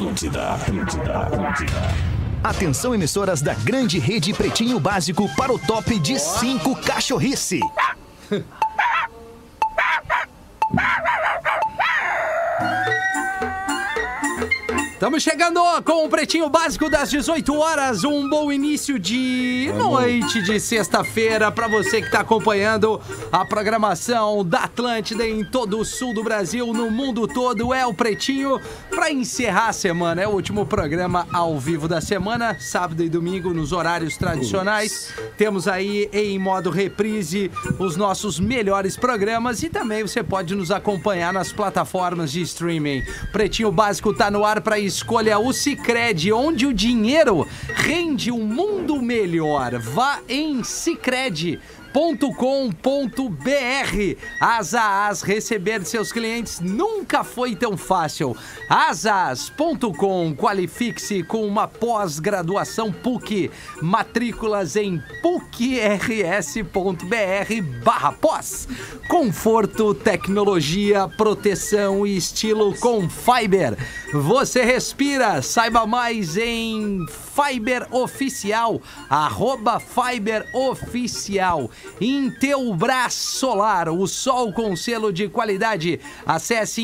Atlântida, Atlântida, Atlântida. Atenção, emissoras da grande rede Pretinho Básico para o top de 5 cachorrice. Estamos chegando com o Pretinho Básico das 18 horas. Um bom início de noite de sexta-feira para você que está acompanhando a programação da Atlântida em todo o sul do Brasil, no mundo todo. É o Pretinho para encerrar a semana. É o último programa ao vivo da semana, sábado e domingo, nos horários tradicionais. Temos aí em modo reprise os nossos melhores programas e também você pode nos acompanhar nas plataformas de streaming. Pretinho Básico tá no ar para escolha o Cicred, onde o dinheiro rende um mundo melhor. Vá em Cicred com.br Asas, receber seus clientes nunca foi tão fácil. Asas.com, qualifique-se com uma pós-graduação PUC. Matrículas em pucrs.br barra pós. Conforto, tecnologia, proteção e estilo com Fiber. Você respira, saiba mais em Fiber Oficial, arroba Fiber Oficial. Intelbras Solar, o sol com selo de qualidade. Acesse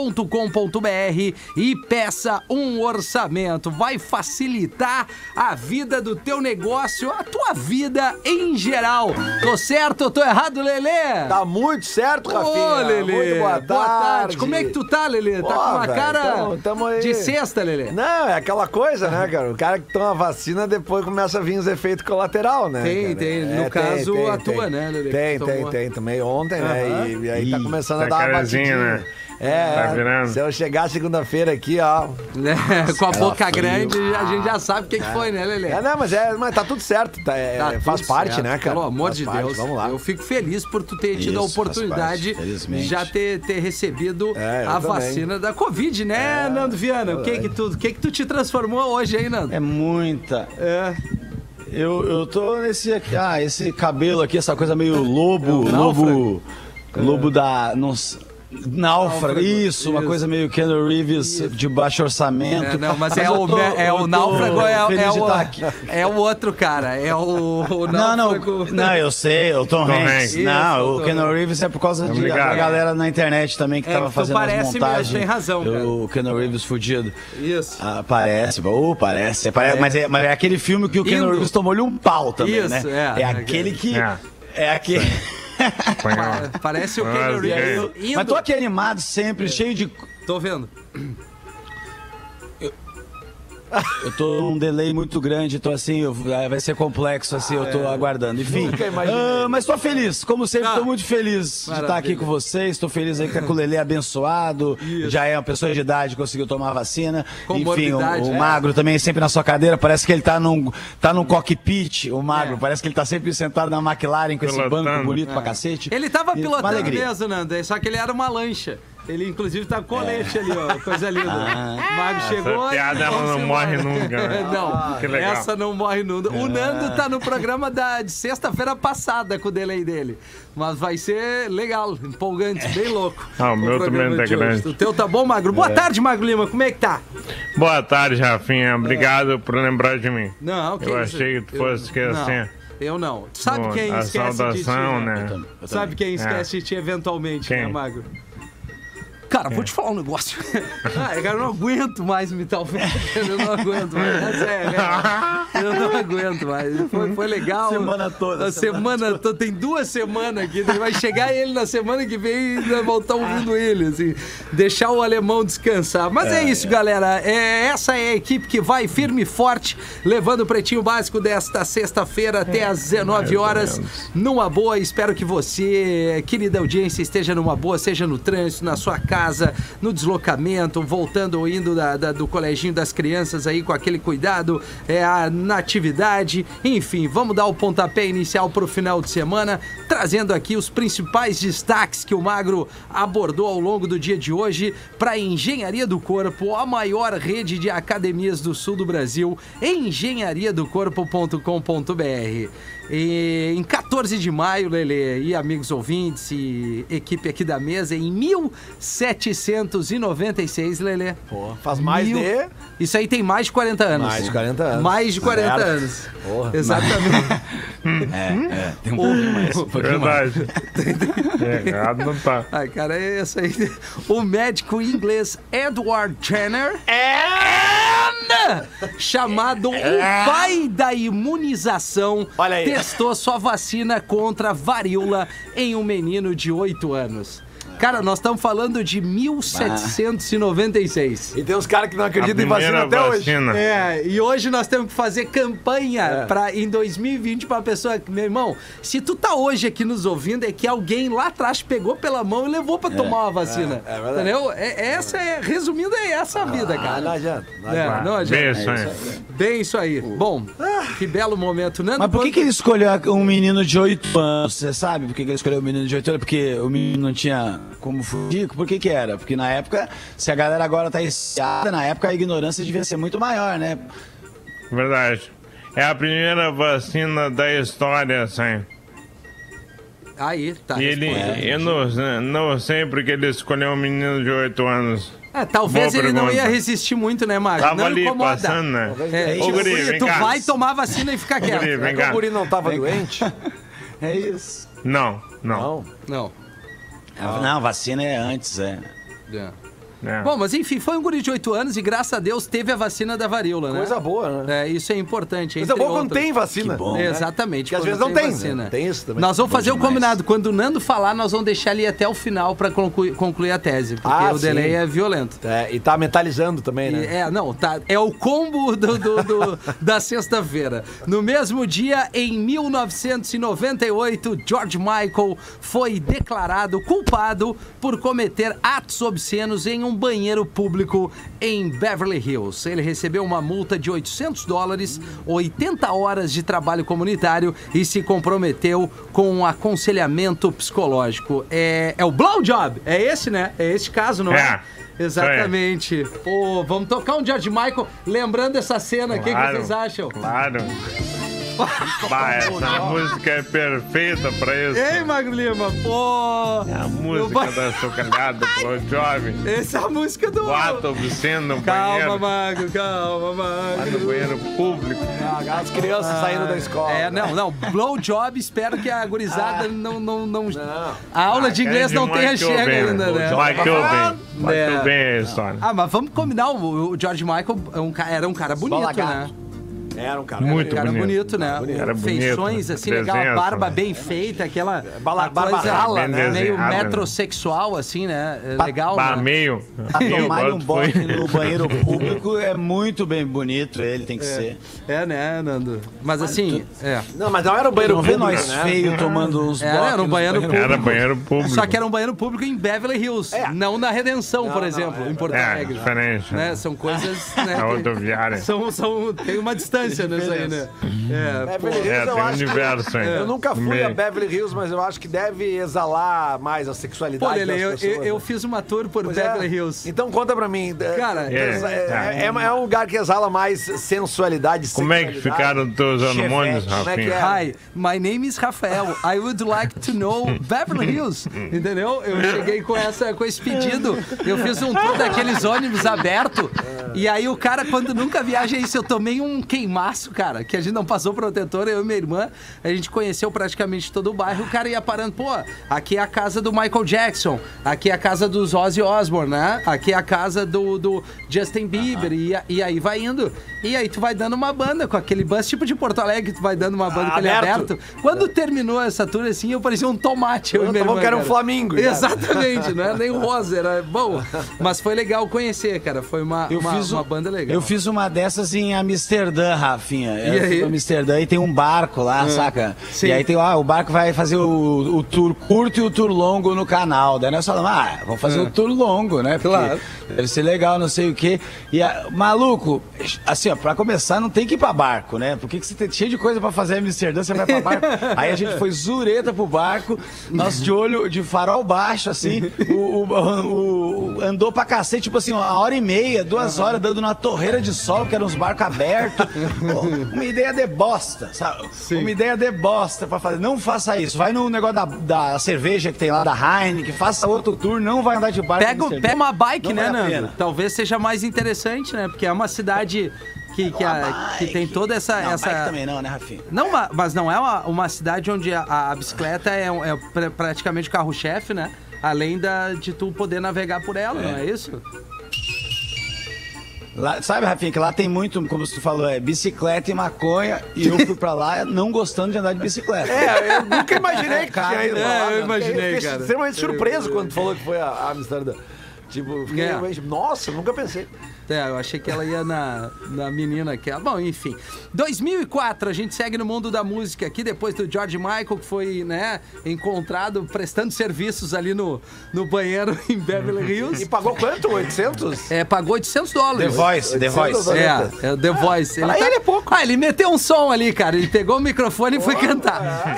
intelbras.com.br e peça um orçamento. Vai facilitar a vida do teu negócio, a tua vida em geral. Tô certo ou tô errado, Lelê? Tá muito certo, Rafinha. Ô, Lelê. Muito boa tarde. Como é que tu tá, Lelê? Tá Pô, com uma velho, cara tamo- tamo de sexta, Lelê? Não, é aquela coisa, né, cara? O cara que toma vacina, depois começa a vir os efeitos colaterais, né? Tem, cara? tem. No caso, a tua, né, Lelê, Tem, que tem, tomou. tem. Tomei ontem, né? E, e aí tá Ih, começando a tá dar uma batidinha. né? É, Tá virando. se eu chegar segunda-feira aqui, ó. Né? Com a boca frio. grande, a gente já sabe o que, que foi, né, Lelê? É, não, mas, é, mas tá tudo certo. Tá, é, Tá faz tudo parte, certo, né, cara? Pelo amor Faz de parte, Deus. Vamos lá. Eu fico feliz por tu ter tido a Isso, oportunidade felizmente. já ter, ter recebido É, a também. vacina da Covid, né, Nando Viana? O que que, tu, o que que tu te transformou hoje aí, Nando? É muita. É. Eu, eu tô nesse aqui. Ah, esse cabelo aqui, essa coisa meio lobo. É lobo. Lobo da. Não, náufrago. Náufrago, Isso, uma isso. coisa meio Keanu Reeves de baixo orçamento. É, não, mas é o, tô- é o náufrago, é, feliz é de o, estar aqui. é o outro cara, é o, o Não, não, náufrago. não, eu sei, o Tom, Tom Hanks. Hanks. Isso, Não, o Keanu. Reeves é por causa de, da galera na internet também que É, tava fazendo as parece mesmo, montagens. tem razão, cara. O Keanu Reeves fudido. Isso. Ah, parece, oh, parece, parece Mas, é, mas é aquele filme que o Keanu. Reeves tomou-lhe um pau também, Isso, né? é. É, aquele que. É. É, aquele. Parece o Ah, sim. Reeves. Mas tô aqui animado sempre, cheio de. Tô vendo. Eu tô num delay muito grande, tô assim, eu- vai ser complexo, assim, eu tô aguardando. Enfim, Nunca imaginei. ah, mas tô feliz, como sempre, Ah, tô muito feliz de estar aqui maravilha. com vocês, tô feliz aí com o Lelê abençoado, já é uma pessoa de idade, conseguiu tomar a vacina. Enfim, o, o é. Magro também sempre na sua cadeira, parece que ele tá num, tá num cockpit, o Magro, É. parece que ele tá sempre sentado na McLaren com esse Pilotando. banco bonito pra cacete. Ele tava pilotando alegria. mesmo, Nando, só que ele era uma lancha. Ele, inclusive, tá com colete ali, ó. Coisa linda. o Mago chegou. Essa piada ela não morre nunca, né? não, que legal. essa não morre nunca. O Nando tá no programa da, de sexta-feira passada com o delay dele. Mas vai ser legal, empolgante, bem louco. Ah, o meu programa também tá grande. O teu tá bom, Magro? Boa tarde, Magro Lima. Como é que tá? Boa tarde, Rafinha. Obrigado por lembrar de mim. Não, que Eu isso? achei que tu Eu- fosse esquecer. Não, eu não. Tu sabe Bom, quem a esquece saudação, de ti, né? Eu também. Sabe quem esquece de ti eventualmente, Quem? né, Magro? Cara, vou te falar um negócio. ah, cara, eu não aguento mais me tal Eu não aguento mais. É real. Eu não aguento mais. Foi, foi legal. Semana toda, A semana, toda. Tem duas semanas aqui. Vai chegar ele na semana que vem e estar ouvindo ele. Assim, deixar o alemão descansar. Mas é, isso, galera. É, essa é a equipe que vai firme e forte, levando o Pretinho Básico desta sexta-feira até às 19 horas. Numa boa, espero que você, querida audiência, esteja numa boa, seja no trânsito, na sua casa, no deslocamento, voltando ou indo da- da- do coleginho das crianças aí com aquele cuidado, é, a, na atividade. Enfim, vamos dar o pontapé inicial para o final de semana, trazendo aqui os principais destaques que o Magro abordou ao longo do dia de hoje para Engenharia do Corpo, a maior rede de academias do sul do Brasil, engenhariadocorpo.com.br. E em 14 de maio, Lele, e amigos ouvintes e equipe aqui da mesa, em 1796, Lelê. Pô, faz mais Mil- de... Isso aí tem mais de 40 anos. Mais de 40 anos. Mais de 40 Certo. anos. Porra. Exatamente. É, é. Tem um pouquinho mais. Um pouquinho mais. Verdade. Errado não tá. Ai, cara, é isso aí. O médico inglês Edward Jenner, and, chamado o pai da imunização, Olha aí. testou sua vacina contra a varíola em um menino de 8 anos. Cara, nós estamos falando de 1796. E tem uns caras que não A acreditam em vacina até hoje. vacina. É, e hoje nós temos que fazer campanha É. pra, em 2020 pra pessoa. Meu irmão, se tu tá hoje aqui nos ouvindo, é que alguém lá atrás pegou pela mão e levou pra tomar uma vacina. é verdade. entendeu? É, essa é, resumindo, é essa a vida, Ah, não cara. adianta. Não É, adianta. não Bem adianta. isso aí. Bem isso aí. Bom, que belo momento, né? Mas por que, que ele escolheu um menino de 8 anos? Você sabe por que, que ele escolheu um menino de 8 anos? Porque o menino não tinha como fugir? Por que, que era? Porque na época, se a galera agora tá estiada, na época a ignorância devia ser muito maior, né? Verdade. É a primeira vacina da história, assim. Aí, tá. E ele, eu não, não sei porque ele escolheu um menino de 8 anos. É, talvez Boa ele não ia pergunta. resistir muito, né, Marcos? Tava não ali incomoda. passando, né? É, Ô, guri, guri, vem tu cá. vai tomar vacina e ficar quieto. guri, vem É que cá. o guri não tava doente? É isso. Não, não. Não. Não. Não, vacina é antes, é. É. É. Bom, mas enfim, foi um guri de 8 anos e graças a Deus teve a vacina da varíola, né? Coisa boa, né? É, isso é importante. Coisa boa quando tem vacina. Que bom. né? Exatamente. Que às vezes não tem, vacina. né? Tem isso também. Nós vamos Bom fazer o combinado. Quando o Nando falar, nós vamos deixar ele até o final pra concluir, concluir a tese. Porque Ah, o delay sim. é violento. É, e tá metalizando também, E- né? É, não, tá. É o combo do, do- do- da sexta-feira. No mesmo dia, em 1998, George Michael foi declarado culpado por cometer atos obscenos em um banheiro público em Beverly Hills. Ele recebeu uma multa de 800 dólares, 80 horas de trabalho comunitário e se comprometeu com um aconselhamento psicológico. É, é o blowjob, é esse, né? É esse caso, não é? É. Exatamente. Pô, vamos tocar um George Michael lembrando essa cena. O que, que Claro, vocês acham? Claro. Bah, essa música é perfeita pra isso. Ei, Magro Lima, pô! É a Eu música vai- da chocalhada pro jovem. Essa é a música do. O ato obsceno no Calma, banheiro. Magro, calma, Lá no Magro. banheiro público. Ah, As crianças saindo da escola. É, não, não. Blowjob, espero que a gurizada não, não, não, Não. A aula de inglês É de não tenha Michael chega ainda, né? Michael Bay. Michael É. É a história. Ah, mas vamos combinar. O, o George Michael é era um cara bonito, Bola né? Era um cara. Muito cara bonito, bonito. né? Era bonito. Feições, assim, legal. A barba né? bem feita, aquela Bala- barba rala, né? meio Desenhada, né? metrosexual, assim, né? É Legal, Bah, né? meio. A meio tomar um bote no banheiro público é muito bem bonito, ele tem que ser. É, né, Nando? Mas assim, é. Não, mas não era o banheiro Não vê público, nós né? feio tomando uns Era, era um banheiro banheiros. Era banheiro público. Só que era um banheiro público em Beverly Hills, É. não na Redenção, Não, por não, exemplo, é em Porto É, Alegre. diferente. Né? São coisas, né? Rodoviária. São, são, tem uma distância aí, né? É, Beverly Hills, É, eu tem um acho que- universo aí. Eu nunca fui Meio. a Beverly Hills, mas eu acho que deve exalar mais a Pô, sexualidade Lele, eu, das pessoas. eu, eu né? fiz uma tour por Pois é. Beverly Hills. Então conta pra mim. Cara, é, é, é, é- é um lugar que exala mais sensualidade Como é que ficaram teus hormônios, Como é que Rafinha? é? Hi, my name is Rafael. I would like to know Beverly Hills. Entendeu? Eu cheguei com, essa, com esse pedido. Eu fiz um tour daqueles ônibus aberto. E aí o cara, quando nunca viaja isso, eu tomei um queimaço, cara, que a gente não passou protetor, eu e minha irmã. A gente conheceu praticamente todo o bairro. O cara ia parando, pô, aqui é a casa do Michael Jackson. Aqui é a casa dos Ozzy Osbourne, né? Aqui é a casa do, do Justin Bieber. E, a- e aí vai indo. E aí tu vai dando uma banda com aquele bus, tipo de Porto Alegre, tu vai dando uma banda com ele Aberto. aberto. Quando terminou essa tour, assim, eu parecia um tomate. Eu, e Eu minha tava irmã, que era um cara. Flamingo, já. Exatamente, não era nem o rosa, era bom. Mas foi legal conhecer, cara. Foi uma, Eu uma, fiz um- uma banda legal. Eu fiz uma dessas em Amsterdã, Rafinha. E eu aí? fui pra Amsterdã e tem um barco lá, saca? Sim. E aí tem, ó, o barco vai fazer o, o tour curto e o tour longo no canal. Daí nós falamos, ah, vamos fazer o tour longo, né? Porque Claro. Deve ser legal, não sei o quê. E, a- maluco, assim, ó, pra começar, não tem que ir pra barco, né? Porque que você tem cheio de coisa pra fazer em Amsterdã, você vai pra barco. Aí a gente foi zureta pro barco, nós de olho, de farol baixo, assim, o, o- o- o- andou pra cacete, tipo assim, uma hora e meia, duas horas, dando na torreira de sol, que eram uns barcos abertos. Uma ideia de bosta, sabe? Uma ideia de bosta pra fazer. Não faça isso. Vai no negócio da, da cerveja que tem lá, da Heineken, faça outro tour, não vai andar de barco. em Pega, pega uma bike, Não né, vale Nando? Talvez seja mais interessante, né? Porque é uma cidade que, que, a- que tem toda essa. Não, essa... bike também não, né, Rafinha? Não, ma- mas não é uma, uma cidade onde a, a bicicleta é, é pra- praticamente o carro-chefe, né? Além da, de tu poder navegar por ela, não é isso? Lá- sabe, Rafinha, que lá tem muito, como você falou, é bicicleta e maconha. E eu fui pra lá não gostando de andar de bicicleta. É, eu nunca imaginei que tinha ido É, lá, eu né? imaginei, Fiquei cara. extremamente surpreso quando tu falou que foi a a Amsterdã. Tipo, fiquei É. nossa, nunca pensei. É, eu achei que ela ia na, na menina que Bom, enfim. 2004, a gente segue no mundo da música aqui, depois do George Michael, que foi, né, encontrado prestando serviços ali no, no banheiro em Beverly E Hills. pagou quanto? 800? É, pagou 800 The dólares. Voice, The 800 Voice. É, é The Voice. Pra ele é pouco. Ah, ele meteu um som ali, cara. Ele pegou o microfone e foi cantar.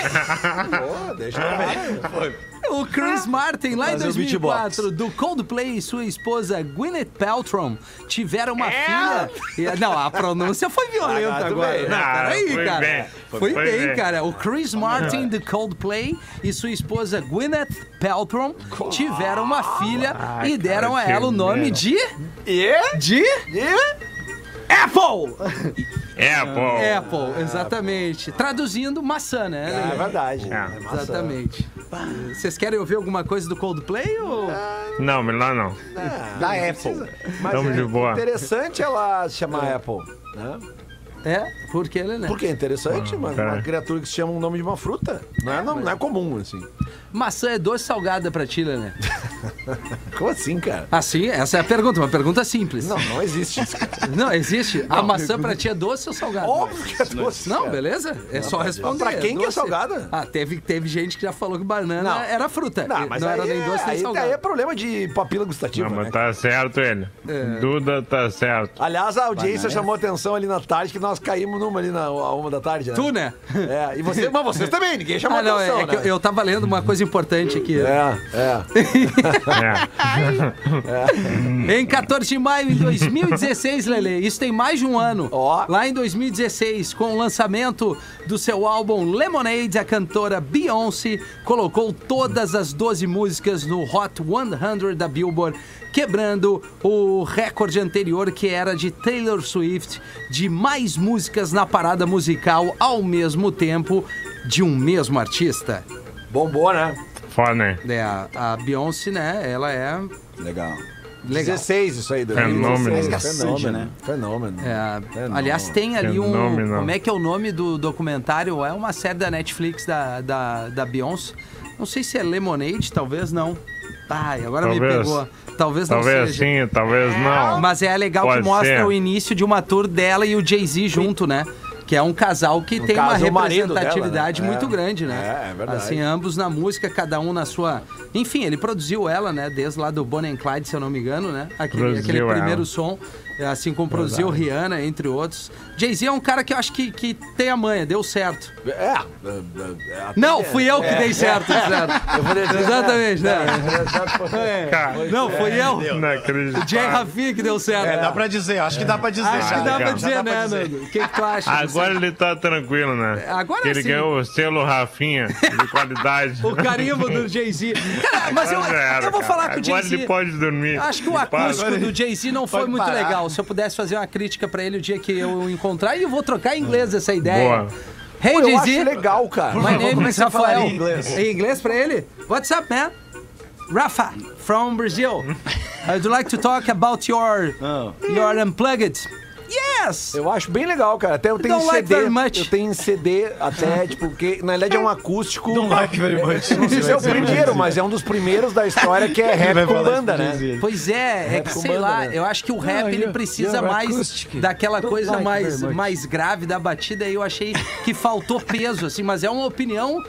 Pô, deixa eu ver. O Chris Martin, lá em Fazer o 2004, do Coldplay e sua esposa Gwyneth Paltrow tiveram uma filha. E- não, a pronúncia foi violenta Ah, agora. bem. Não, Ah, peraí, foi cara. bem. Foi, Foi bem, bem. cara. O Chris Martin do Coldplay e sua esposa Gwyneth Paltrow tiveram uma filha e deram a cara, ela o nome merda. de. E? De. E? Apple! É, pô. Apple, exatamente. Traduzindo maçã, né? É verdade. É. É. Exatamente. Vocês querem ouvir alguma coisa do Coldplay ou. Não, melhor não. Da Apple. Mas Tamo é de boa. interessante ela se chamar Apple, né? É, porque né? Porque é interessante, mas tá. uma criatura que se chama um nome de uma fruta. Não é, não, não é comum, assim. Maçã é doce salgada pra ti, né? Como assim, cara? Assim, essa é a pergunta, uma pergunta simples. Não, não existe isso, cara. Não, existe. A maçã pra ti é doce ou salgada? Óbvio que é doce. Não, cara. beleza? É só responder. Pra quem que é doce. salgada? Ah, teve, teve gente que já falou que banana Não. era fruta. Não, mas não aí, era nem é- doce nem aí, salgada. aí é problema de papila gustativa, Não, né? mas tá certo ele. É. Duda tá certo. Aliás, a audiência chamou atenção ali na tarde que nós caímos numa ali na a uma da tarde, né? Tu, né? É, e você, mas vocês também, ninguém chamou Ah, não, é, atenção, é que eu, né? eu tava lendo uma coisa importante aqui. É, é. É. Em 14 de maio de 2016, Lele, isso tem mais de um ano. Ó. Lá em 2016, com o lançamento do seu álbum Lemonade, a cantora Beyoncé colocou todas as 12 músicas no Hot 100 da Billboard, quebrando o recorde anterior que era de Taylor Swift de mais músicas na parada musical ao mesmo tempo de um mesmo artista. Bombou, né? Foda, né? É, a, a Beyoncé, né, ela é Legal. legal. 16 isso aí, Fenômeno. 2016. Cacete, né? Fenômeno. É, Fenômeno. aliás, tem ali um. Fenômeno. Como é que é o nome do documentário? É uma série da Netflix da, da, da Beyoncé. Não sei se é Lemonade, talvez não. Ai, agora me Talvez. pegou. Talvez não Talvez seja. sim, talvez não. Mas é legal que Pode mostra ser. o início de uma tour dela e o Jay-Z junto, né? Que é um casal que tem uma caso, marido dela, representatividade né? muito É. grande, né? É, é verdade. Assim, ambos na música, cada um na sua. Enfim, ele produziu ela, né? Desde lá do Bonnie and Clyde, se eu não me engano, né? Aquele, aquele primeiro som. Assim como produziu Rihanna, entre outros. Jay-Z é um cara que eu acho que, que tem a manha, deu certo. É. é, é, é, Não, fui eu que dei certo, certo. Eu vou dizer, Exatamente, né? Cara, Não, fui eu. não acredito. Jay Rafinha que deu certo. É, dá pra dizer, acho que dá pra dizer. Acho que dá pra dizer, pra né, dizer. Nando? O que, que tu acha? Agora ele tá tranquilo, né? Agora Que ele sim. ganhou o selo Rafinha de qualidade. O carimbo do Jay-Z. Cara, mas eu, Agora eu vou falar com o Agora Jay-Z. ele pode dormir. Acho que o acústico do Jay-Z não foi muito legal. Se eu pudesse fazer uma crítica pra ele o dia que eu o encontrar, e eu vou trocar em inglês essa ideia. Boa. Hey, Eu acho legal, cara. My name is Rafael. em inglês. Em inglês pra ele? What's up, man? Rafa, from Brazil. I'd like to talk about your, Oh. your unplugged. Yes! Eu acho bem legal, cara. Até eu tenho Don't like CD. very much. Eu tenho CD até, tipo, porque na verdade é um acústico. Don't like very much. Não sei se é o primeiro, mas é um dos primeiros da história que é rap com banda, né? Pois é, é Rap que sei lá, né? eu acho que o rap ele precisa mais daquela coisa mais, mais grave da batida e eu achei que faltou peso, assim, mas é uma opinião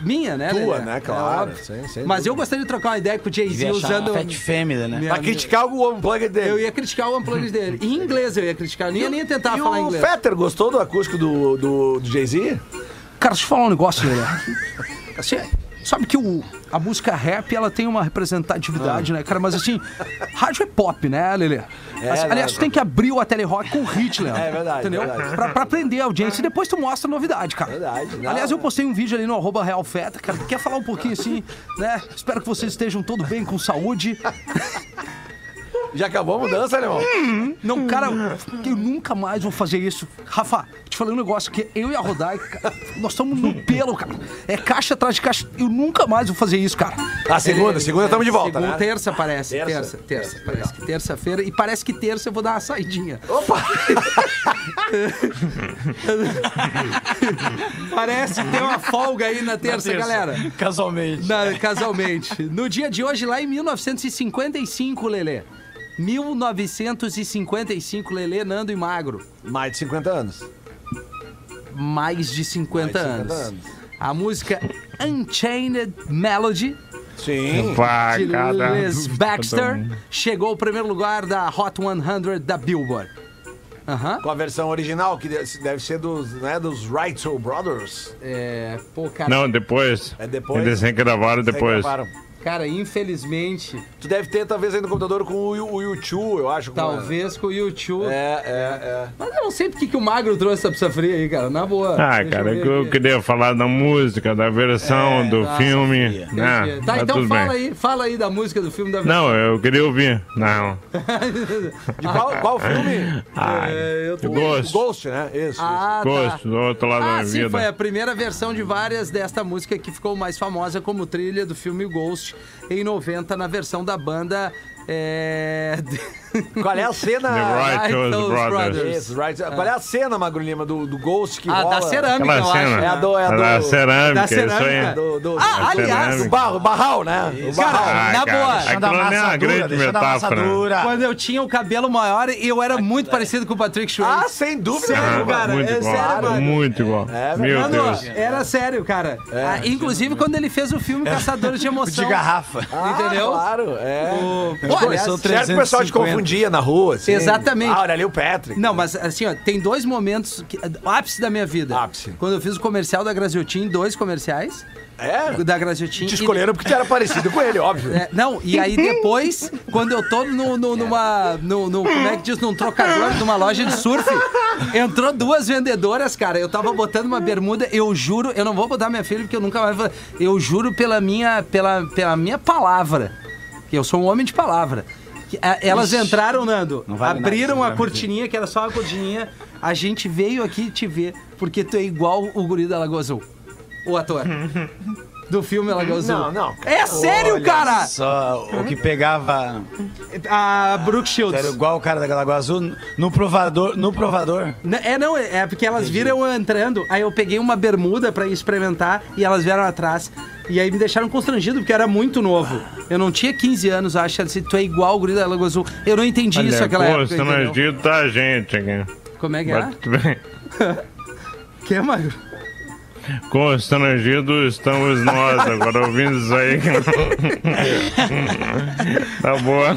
minha, né? Tua, né? É Claro. sem- sem Mas eu gostaria de trocar uma ideia com o Jay-Z usando. Fat Family, né? minha- Pra criticar o unplugged dele. Eu ia criticar o unplugged dele. Em inglês eu ia criticar. Nem ia nem tentar E falar o inglês. Fetter gostou do acústico do, do, do Jay-Z? Cara, deixa eu falar um negócio, Lelê. Sabe que o, a música rap, ela tem uma representatividade, né, cara? Mas assim, rádio é pop, né, Lelê? Assim, aliás, tu tem que abrir o Ateli Rock com Hitler. É verdade, Entendeu? verdade. Pra, pra prender a audiência e depois tu mostra a novidade, cara. Verdade, não. Aliás, eu postei um vídeo ali no arroba Real Feta, cara. Quer falar um pouquinho assim, né? Espero que vocês estejam todo bem, com saúde. Já acabou a mudança, alemão? Não, cara, eu nunca mais vou fazer isso. Rafa, te falei um negócio que eu e a Rodaica, nós estamos no pelo, cara. É caixa atrás de caixa. Eu nunca mais vou fazer isso, cara. A segunda, segunda estamos de volta, Segunda, né? Terça parece. Terça? Terça, terça. Parece que terça-feira. E parece que terça eu vou dar uma saidinha. Opa! Parece que tem uma folga aí na terça, galera. Casualmente. Na- casualmente. No dia de hoje, lá em 1955, Lelê. 1955, Lelê, Nando e Magro. Mais de 50 anos. Mais de 50, Mais de 50 anos. anos. A música Unchained Melody Sim. Pá, de cada... Les Baxter chegou ao primeiro lugar da Hot 100 da Billboard. Aham. Com a versão original, que deve ser dos, né, dos Brothers. É, pô, cara, Não, depois. É depois? Eles regravaram depois. Gravaram. Cara, infelizmente, Tu deve ter, talvez, aí no computador com o, Yu- o YouTube, eu acho. talvez com o YouTube. É, é, é. Mas eu não sei porque que o Magro trouxe essa pizza fria aí, cara. Na boa. Ah, Deixa cara, que eu aqui. queria falar da música, da versão, do tá, filme. Né? Tá, Mas então fala bem. aí, fala aí da música do filme da Não, eu queria ouvir. Não. De qual, qual filme? Ah, É, eu tô- O Ghost. Ghost, né? Isso. Ah, Gosto, do outro lado da Ah, minha sim, vida. foi a primeira versão de várias desta música que ficou mais famosa como trilha do filme Ghost em 90 na versão da banda é... isso. Qual é a cena? The Righteous Brothers. Brothers. Isso, right. Qual é a cena, Magro Lima, do, do Ghost que Ah, rola? da cerâmica, Aquela eu cena. acho. É a do- é a Da do- cerâmica, da isso cerâmica. Do, do, Ah, aliás, cerâmica. do barro, barral, né? O Cara, barral. Ah, na cara, boa. Aquilo da não é uma grande deixa da metáfora. amassadura. Quando eu tinha o cabelo maior, eu era muito parecido com o Patrick Swayze. Ah, sem dúvida. Sério, nenhuma. cara, muito é igual. sério, mano. muito igual. É Meu Mano, Deus. era sério, cara. Ah, inclusive quando ele fez o filme Caçadores de Emoção. De garrafa. Ah, Entendeu? Claro, é. O- Pô, aliás, o o pessoal te 350. Confundia na rua, assim. Exatamente. Ah, olha ali o Patrick. Não, mas assim, ó, tem dois momentos, que, ápice da minha vida. Ápice. Quando eu fiz o comercial da Graziotin, dois comerciais É? da Graziotin. Te e- escolheram porque tu era parecido com ele, óbvio. É, não, e aí depois, quando eu tô no, no- numa. No, no- como é que diz? Num trocador, numa loja de surf, entrou duas vendedoras, cara. Eu tava botando uma bermuda, eu juro, eu não vou botar minha filha porque eu nunca mais vou. Eu juro pela minha, pela, pela minha palavra, que eu sou um homem de palavra. Que, a- Elas entraram, Nando, Não vale nada, abriram você a cortininha, que era só uma cortininha. A gente veio aqui te ver, porque tu é igual o guri da Lagoa Azul. O ator. Do filme Lagoa Azul. Não, não, cara. É sério, cara! Só o que pegava. A Brooke Shields. Era igual o cara da Lagoa Azul no provador. No provador. É, não, é é porque elas viram eu entrando, aí eu peguei uma bermuda pra experimentar e elas vieram atrás. E aí me deixaram constrangido, porque era muito novo. Eu não tinha 15 anos, acho. Assim, tu é igual o guri da Lagoa Azul. Eu não entendi isso Olha, naquela época. entendeu? constrangido da gente aqui. Como é que é? Mas tudo bem. Que, Magro? Constrangidos estamos nós, agora ouvindo isso aí. tá boa.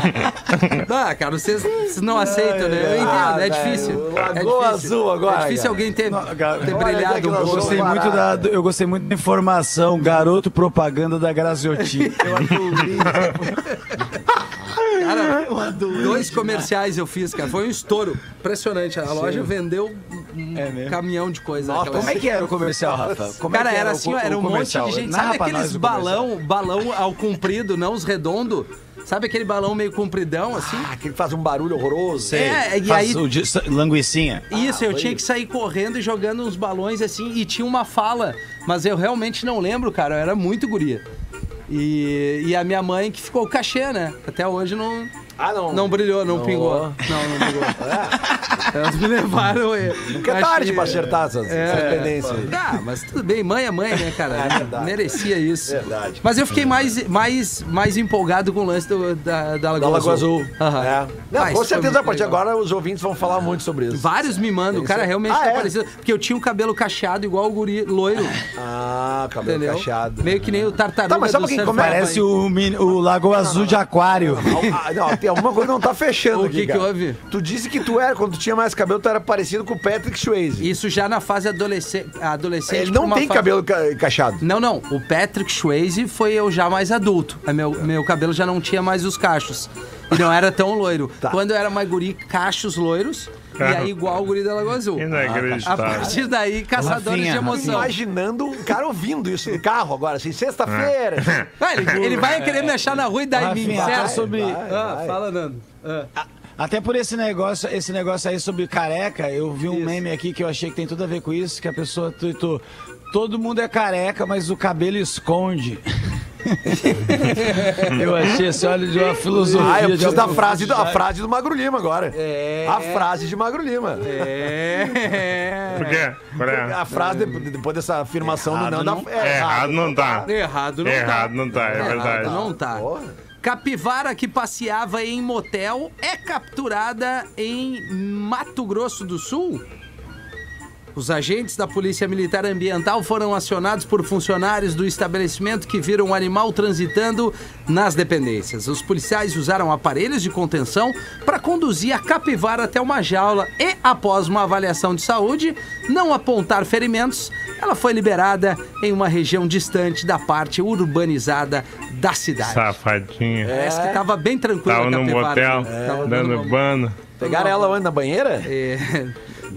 Ah, cara, vocês, vocês não aceitam, né? Eu entendo, Ah, é difícil. Lagoa é difícil. Azul agora, É difícil cara. alguém ter, cara, ter brilhado um. Eu gostei, muito da, eu gostei muito da informação. Garoto propaganda da Graziotin. Eu adorei. Cara, dois comerciais eu fiz, cara. Foi um estouro. Impressionante. A loja vendeu um É caminhão de coisa. Nossa, como é que era o comercial, Rafa? Como Cara, é que era o assim, ó, era o um monte de gente. Sabe aqueles o balão, balão ao comprido, não os redondo? Sabe aquele balão meio compridão, assim? Ah, que faz um barulho horroroso. É, e Faz aí... o de- linguicinha. Isso, eu tinha que sair correndo e jogando uns balões assim, e tinha uma fala, mas eu realmente não lembro, cara, eu era muito guria. E, e a minha mãe que ficou o cachê, né? Até hoje não, Ah, não. Não brilhou, não, Não. pingou. Não, não pingou. Elas me levaram. Eu, Nunca é tarde pra acertar essas, essas pendências. Ah, mas tudo bem, mãe é mãe, né, cara? É verdade. Merecia isso. Verdade. Mas eu fiquei mais, mais, mais empolgado com o lance do- da, da Lagoa Da Lagoa Azul. Aham. É. Não, Ah, com certeza, a partir de agora os ouvintes vão falar muito sobre isso. Vários me mandam, o cara realmente Ah, tá é? parecido. Porque eu tinha o cabelo cacheado igual o guri loiro, Ah, cabelo entendeu? cacheado. Meio que nem o tartaruga Tá, mas sabe do quem. Parece o, o Lago Azul de Aquário. Ah, não, tem alguma coisa não tá fechando O que que houve? Tu disse que tu era, quando tu tinha mais cabelo, tu era parecido com o Patrick Swayze. Isso já na fase adolescente. adolescente Ele não tem fase- cabelo ca- cacheado. Não, não. O Patrick Swayze foi eu já mais adulto. Aí Meu, meu cabelo já não tinha mais os cachos. E não era tão loiro. Tá. Quando eu era mais guri, cachos loiros. E aí igual o guri da Lagoa Azul. A partir daí, caçadores Rafinha, de emoção. Imaginando um cara ouvindo isso no carro agora, assim, sexta-feira. Vai, ele, ele vai querer me achar na rua e dar em mim, certo? sobre- Ah, fala, Nando. Ah. Até por esse negócio, esse negócio aí sobre careca, eu vi um meme aqui que eu achei que tem tudo a ver com isso, que a pessoa tweetou, todo mundo é careca, mas o cabelo esconde. eu achei esse olha de uma filosofia. Ah, eu preciso da frase, do, a frase do Magro Lima agora. É. A frase de Magro Lima. É. Por quê? Qual é? A frase, de- depois dessa afirmação Errado do Nando, não- é Errado não tá. Errado não Errado tá. não tá, é Errado verdade. não tá. Porra. Capivara que passeava em motel é capturada em Mato Grosso do Sul? Os agentes da Polícia Militar Ambiental foram acionados por funcionários do estabelecimento que viram o animal transitando nas dependências. Os policiais usaram aparelhos de contenção para conduzir a capivara até uma jaula e, após uma avaliação de saúde, não apontar ferimentos, ela foi liberada em uma região distante da parte urbanizada da cidade. Safadinha. Parece que tava bem tranquilo Tava a num capivara. motel? Tava dando uma- bano. Pegaram ela onde, na banheira? É,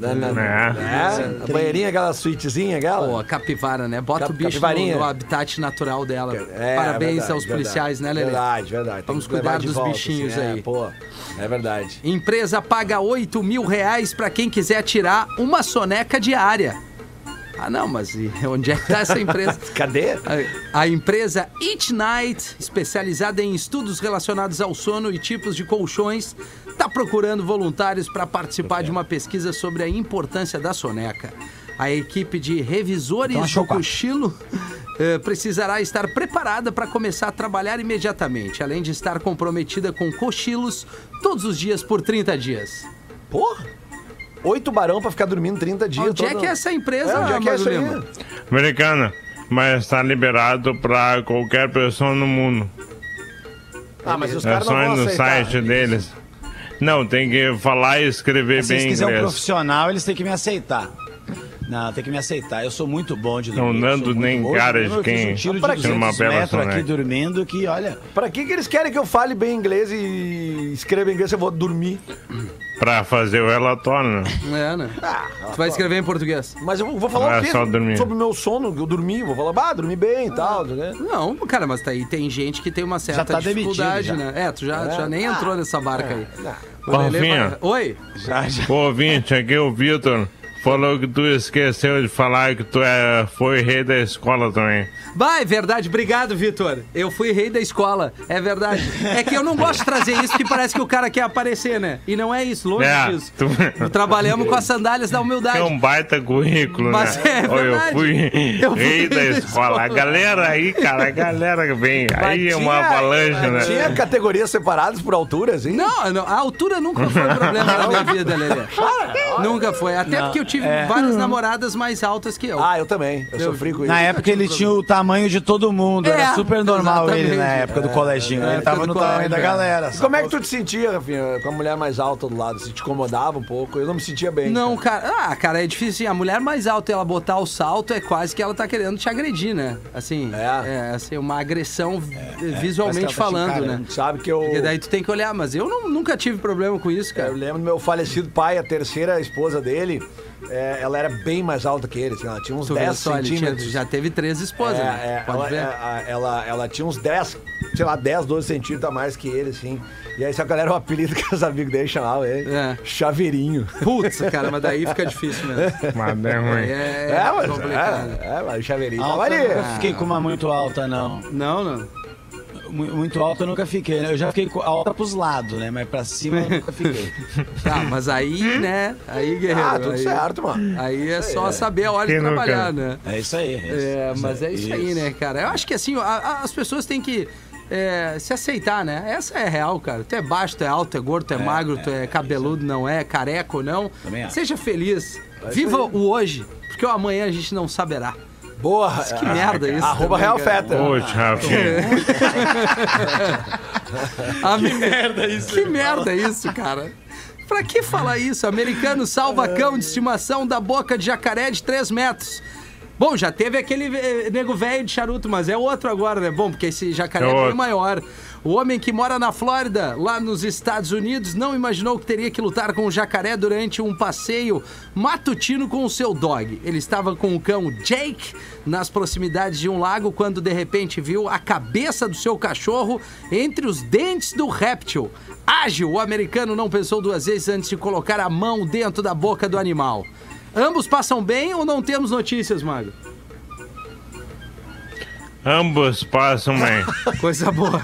Na, na, É. é, a banheirinha, aquela suítezinha, aquela? pô, capivara, né? Bota Cap- o bicho no, capivarinha. no habitat natural dela. É, Parabéns verdade, aos verdade. policiais, né, Lelê? Verdade, verdade. Vamos cuidar dos volta, bichinhos assim, aí. É, pô, é verdade. Empresa paga 8 mil reais pra quem quiser tirar uma soneca diária. Ah, não, mas e onde é que tá essa empresa? Cadê? A, a empresa Eat Night, especializada em estudos relacionados ao sono e tipos de colchões, está procurando voluntários para participar de uma pesquisa sobre a importância da soneca. A equipe de revisores Então, do cochilo eh, precisará estar preparada para começar a trabalhar imediatamente, além de estar comprometida com cochilos todos os dias por 30 dias. Porra! Oito barão pra ficar dormindo 30 dias. Onde é que é essa empresa, É, onde é que é isso aí? Americana, mas está liberado pra qualquer pessoa no mundo. Ah, mas os É caras não só ir no aceitar. site deles. Não, tem que falar e escrever Se eles bem quiserem um inglês. profissional, eles têm que me aceitar. Não, tem que me aceitar. Eu sou muito bom de dormir. Não muito nem cara de quem um Pra quê? 200 Uma bela aqui dormindo que, olha... Pra que, que eles querem que eu fale bem inglês e escreva inglês se eu vou dormir? Pra fazer o relatório, né? É, né? tu vai escrever em português. Mas eu vou falar Ah, o quê? só dormir. Sobre o meu sono, eu dormi. Vou falar, bah, dormi bem e tal. né? Não, cara, mas tá aí tem gente que tem uma certa tá demitido, dificuldade, já. né? É, tu já, É. já nem entrou nessa barca aí. Ô, O Lelê Rafinha. vai- Oi? Já, já. O ouvinte, aqui o Vitor falou que tu esqueceu de falar que tu é, foi rei da escola também. Vai, verdade. Obrigado, Vitor. Eu fui rei da escola. É verdade. É que eu não gosto de trazer isso porque parece que o cara quer aparecer, né? E não é isso, longe É, disso. tu- Trabalhamos com as sandálias da humildade. É um baita currículo, Mas né? é Ô, eu verdade. fui Eu fui rei da escola. A galera aí, cara, a galera que vem. Aí é uma Tinha- avalanche, né? Tinha categorias separadas por altura, assim? Não, não, a altura nunca foi um problema na minha vida, Lelê. Nunca foi. Até porque eu tive várias namoradas mais altas que eu. Ah, eu também. Eu, Eu- sofri com isso. Na época ele tinha o tamanho de todo mundo, É, era super normal ele na exatamente. época do coleginho. É, ele época tava no tamanho colégio, da é. galera. Mas Como é que tu te sentia, Rafinha, com a mulher mais alta do lado? Se te incomodava um pouco? Eu não me sentia bem. Não, cara. cara. Ah, cara, é difícil. assim, A mulher mais alta ela botar o salto é quase que ela tá querendo te agredir, né? Assim, É. é, assim uma agressão que ela visualmente tá falando, né? encarando. Sabe que eu... Porque daí tu tem que olhar, mas eu não- nunca tive problema com isso, Eu cara. lembro do meu falecido pai, a terceira esposa dele, é, ela era bem mais alta que ele, assim, ela tinha uns Tu vê 10 só, ele tinha- centímetros. já teve três esposas, É, né? é, Pode ela, ver. é, a- ela, ela tinha uns 10, sei lá, 10, 12 centímetros a mais que ele, assim. E aí, só que ela era o apelido que os amigos dele chamavam ele. É. Chaveirinho. Putz, cara, mas daí fica difícil mesmo. Mas é ruim. É, É, mas complicado. é, é, mas chaveirinho Alta, tava ali. fiquei com uma muito alta, não. Não, não. Mu- muito alto eu nunca fiquei. né? Eu já fiquei alta pros lados, né? Mas pra cima eu nunca fiquei. Tá, mas aí, né? Aí, guerreiro. Ah, tudo aí, certo, mano. Aí é só saber a hora de Quem nunca? trabalhar, né? É isso aí. É, mas é isso aí, né, cara? Eu acho que assim, a- a- as pessoas têm que é, se aceitar, né? Essa é real, cara. Tu é baixo, tu é alto, tu é gordo, tu é, magro, tu é cabeludo, não é, careco, não. Seja feliz. Viva o hoje, porque o amanhã a gente não saberá. Boa. Que merda isso. Arroba Real. Feta. Poxa, Rafinha. que merda isso. Que merda isso, cara. Pra que falar isso? Americano salva cão de estimação da boca de jacaré de 3 metros. Bom, já teve aquele eh, nego velho de charuto, mas é outro agora, né? Bom, porque esse jacaré É é bem outro. maior. O homem que mora na Flórida, lá nos Estados Unidos, não imaginou que teria que lutar com o jacaré durante um passeio matutino com o seu dog. Ele estava com o cão Jake nas proximidades de um lago quando de repente viu a cabeça do seu cachorro entre os dentes do réptil. Ágil, o americano não pensou duas vezes antes de colocar a mão dentro da boca do animal. Ambos passam bem ou não temos notícias, Mago? Ambos passam bem. Coisa boa.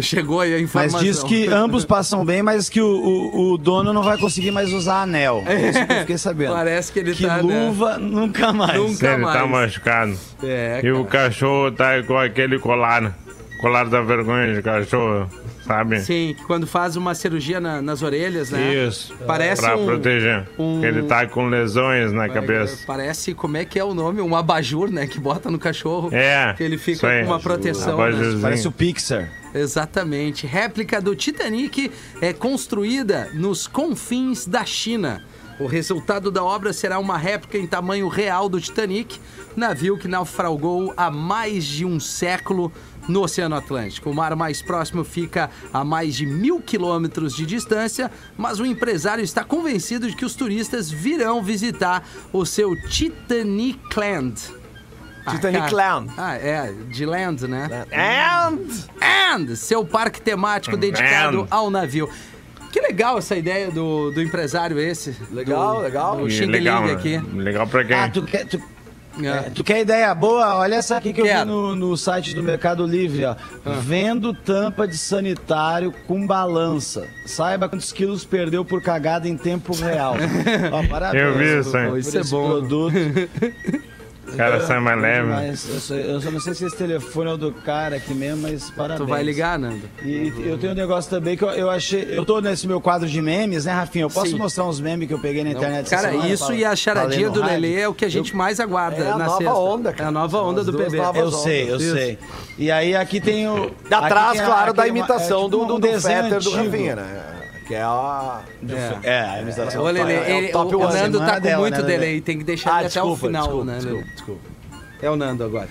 Chegou aí a Mas informação. diz que ambos passam bem, mas que o, o, o dono não vai conseguir mais usar anel. É isso que eu fiquei sabendo. Parece que ele que tá, né? luva nunca mais. Nunca Ele tá mais. machucado. É, E o cachorro tá com aquele colar. Colar da vergonha de cachorro, sabe? Sim, quando faz uma cirurgia na- nas orelhas, né? Isso. Parece pra um- proteger. um- Ele tá com lesões na cabeça. Parece, como é que é o nome? Um abajur, né? Que bota no cachorro. É, Que ele fica com uma proteção. né? Parece o Pixar. Exatamente. Réplica do Titanic é construída nos confins da China. O resultado da obra será uma réplica em tamanho real do Titanic, navio que naufragou há mais de um século no Oceano Atlântico. O mar mais próximo fica a mais de mil quilômetros de distância, mas o empresário está convencido de que os turistas virão visitar o seu Titanicland. Ah, Titanicland. cara. Ah, é, de land, né? And... And, seu parque temático dedicado And. ao navio. Que legal essa ideia do, do empresário esse. Legal, do, legal. Do E Xing legal, Ling aqui. Legal pra quem? Ah, tu quer, tu, É. é, tu quer ideia boa? Olha essa aqui que eu vi no, no site do Mercado Livre, ó. Vendo tampa de sanitário com balança. Saiba quantos quilos perdeu por cagada em tempo real. Ó, parabéns. Eu vi isso por- aí. por Isso é esse bom. produto. O cara sai mais leve. Mas eu, só, eu só não sei se esse telefone é o do cara aqui mesmo, mas parabéns. Tu vai ligar, Nando? E eu tenho um negócio também que eu, eu achei. Eu tô nesse meu quadro de memes, né, Rafinha? Eu posso Sim. mostrar uns memes que eu peguei na internet Cara, semana isso pra- e a charadinha do? Lelê é o que a gente mais aguarda É a na nova sexta. onda, É cara. a nova São onda as do PB. Eu ondas. sei, eu Isso. sei. E aí aqui tem o. Da aqui trás, tem a- claro, da é imitação é tipo do, um do, do desenho Fetter do. Rafinha, né? Que é a... É. É, a Lelê, é o ele- top o, o one. Nando tá com dela, muito né, delay, tem que deixar Ah, ele até o desculpa, final, desculpa, né, desculpa, desculpa. É o Nando agora.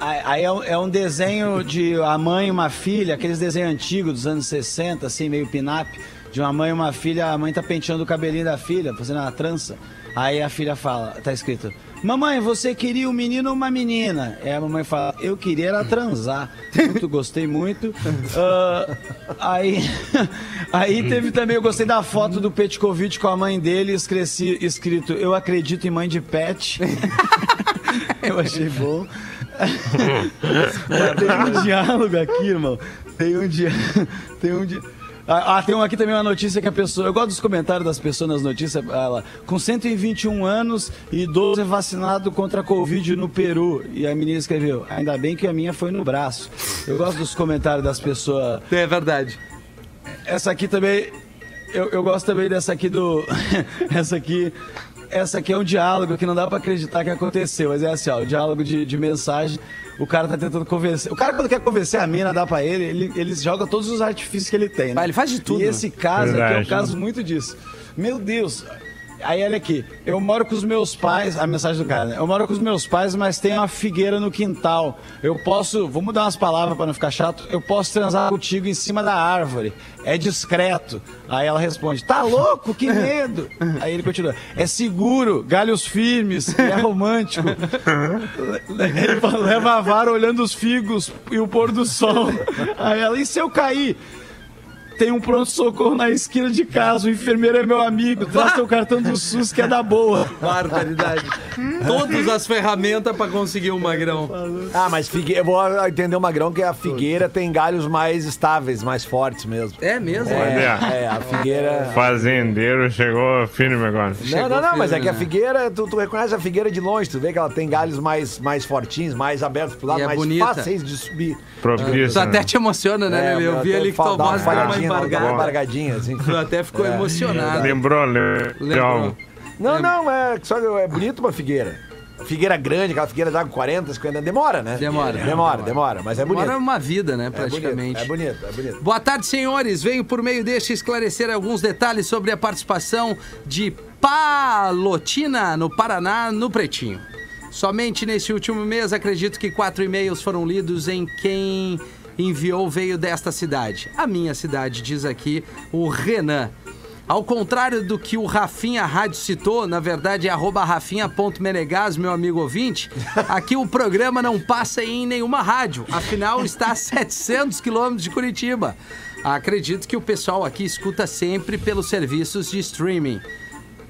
Aí é um, é um desenho de a mãe e uma filha, aqueles desenhos antigos dos anos 60, assim, meio pin-up, de uma mãe e uma filha, a mãe tá penteando o cabelinho da filha, fazendo uma trança. Aí a filha fala, tá escrito, mamãe, você queria um menino ou uma menina? Aí a mamãe fala, eu queria era transar. Muito, gostei muito. Ah, aí, aí teve também, eu gostei da foto do Petkovic com a mãe dele, escreci, escrito, eu acredito em mãe de pet. eu achei bom. Tem um diálogo aqui, irmão. Tem um dia. Tem um dia. Ah, ah, tem aqui também uma notícia que a pessoa. Eu gosto dos comentários das pessoas nas notícias. Ela, com 121 anos, idoso é vacinado contra a Covid no Peru. E a menina escreveu: Ainda bem que a minha foi no braço. Eu gosto dos comentários das pessoas. É verdade. Essa aqui também. Eu, eu gosto também dessa aqui do. essa aqui. Essa aqui é um diálogo que não dá pra acreditar que aconteceu, mas é assim, ó, o diálogo de, de mensagem. O cara tá tentando convencer. O cara, quando quer convencer a mina, dá pra ele, ele, ele joga todos os artifícios que ele tem. Né? Ah, ele faz de tudo, E né? esse caso aqui é um Verdade. caso muito disso. Meu Deus. Aí olha aqui, eu moro com os meus pais, a mensagem do cara, né? Eu moro com os meus pais, mas tem uma figueira no quintal. Eu posso, vou mudar umas palavras pra não ficar chato, eu posso transar contigo em cima da árvore. É discreto. Aí ela responde: "Tá louco? Que medo". Aí ele continua: "É seguro, galhos firmes, é romântico". Ele leva a vara olhando os figos e o pôr do sol. Aí ela: "E se eu cair?" Tem um pronto-socorro na esquina de casa, o enfermeiro é meu amigo, traz teu cartão do SUS que é da boa. Barbaridade. todas as ferramentas pra conseguir um magrão. Ah, mas figue... eu vou entender o Magrão que a figueira tem galhos mais estáveis, mais fortes mesmo. É mesmo? Olha. É, a figueira. Fazendeiro chegou firme agora. Não, não, não, mas é que a né? figueira, tu, tu reconhece a figueira de longe, tu vê que ela tem galhos mais, mais fortinhos, mais abertos pro lado, é mais bonita. fáceis de subir. Propício. até te emociona, né, Lelê? Eu vi ali que tua voz deu uma uma embargada. embargadinha, assim. Tu até ficou emocionado. Lembrou, lembrou. Lembrou. Não, não, é só é bonito uma figueira. Figueira grande, aquela figueira dá 40, 50, demora, né? Demora. Demora, demora, mas é bonito. É uma vida, né, É bonito, praticamente. É bonito, é bonito. Boa tarde, senhores. Venho por meio deste esclarecer alguns detalhes sobre a participação de Palotina no Paraná no Pretinho. Somente neste último mês, acredito que quatro e-mails foram lidos em quem enviou veio desta cidade. A minha cidade, diz aqui o Renan. Ao contrário do que o Rafinha Rádio citou, na verdade é arroba rafinha.menegas, meu amigo ouvinte, aqui o programa não passa em nenhuma rádio, afinal está a 700 quilômetros de Curitiba. Acredito que o pessoal aqui escuta sempre pelos serviços de streaming.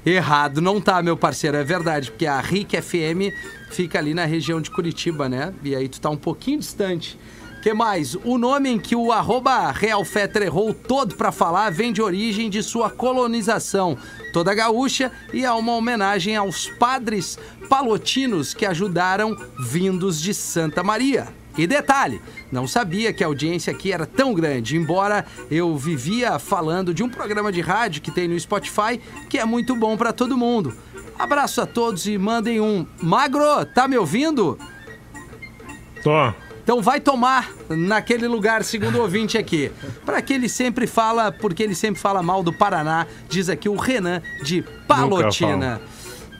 Errado não tá, meu parceiro, é verdade, porque a RIC FM fica ali na região de Curitiba, né? E aí tu tá um pouquinho distante. Que mais? O nome em que o arroba Real Fetter errou todo pra falar vem de origem de sua colonização, toda gaúcha, e é uma homenagem aos padres palotinos que ajudaram vindos de Santa Maria. E detalhe, não sabia que a audiência aqui era tão grande, embora eu vivia falando de um programa de rádio que tem no Spotify que é muito bom pra todo mundo. Abraço a todos e mandem um Magro, tá me ouvindo? Tô. Então vai tomar naquele lugar, segundo o ouvinte aqui. Para que ele sempre fala, porque ele sempre fala mal do Paraná, diz aqui o Renan de Palotina.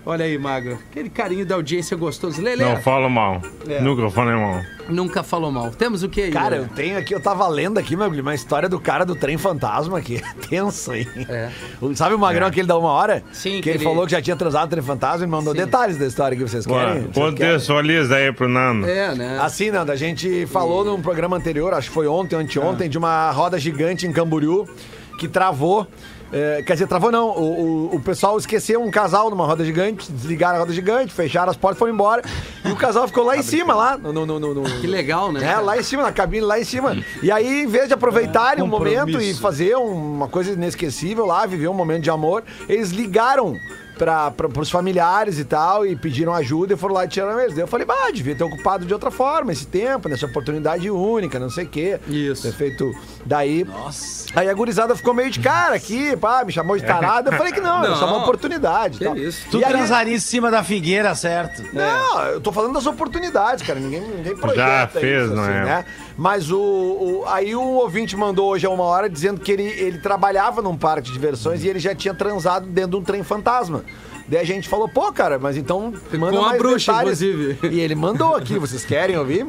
Olha aí, Magro. Aquele carinho da audiência gostoso. Lele, Não falo mal. É. Nunca falei mal. nunca falou mal. Temos o que aí? Cara, Lelê? eu tenho aqui, eu tava lendo aqui, meu, uma história do cara do trem fantasma aqui. Tenso, hein? É. O- Sabe o Magrão É. aquele da uma hora? Sim, Que que ele, ele- falou que já tinha transado no trem fantasma e mandou Sim. detalhes da história que vocês querem. Vocês querem? Contextualiza aí pro Nando. É, né? Assim, Nando, a gente falou num programa anterior, acho que foi ontem, anteontem, de uma roda gigante em Camboriú que travou. É, quer dizer, travou não. O, o, o pessoal esqueceu um casal numa roda gigante, desligaram a roda gigante, fecharam as portas, foram embora. E o casal ficou lá em cima, lá. No, no, no, no- no- Que legal, né? É, lá em cima, na cabine, lá em cima. E aí, em vez de aproveitarem o compromisso. momento e fazer uma coisa inesquecível lá, viver um momento de amor, eles ligaram para pros familiares e tal e pediram ajuda e foram lá e tiraram eles. Daí eu falei, bah, devia ter ocupado de outra forma esse tempo, nessa oportunidade única, não sei o quê. Isso. Ter feito. Daí. Nossa. Aí a gurizada ficou meio de cara aqui, pá, me chamou de tarada. Eu falei que não, era só uma Não. oportunidade. Que tal. isso. Tu E aí- transaria em cima da figueira, certo? não, eu tô falando das oportunidades, cara. Ninguém, ninguém projeta Já fez, isso, não assim, é? né? Mas o, o- aí o ouvinte mandou hoje a uma hora dizendo que ele, ele trabalhava num parque de diversões e ele já tinha transado dentro de um trem fantasma. Daí a gente falou, pô, cara, mas então manda Com a mais bruxa, detalhes. inclusive. E ele mandou aqui, vocês querem ouvir?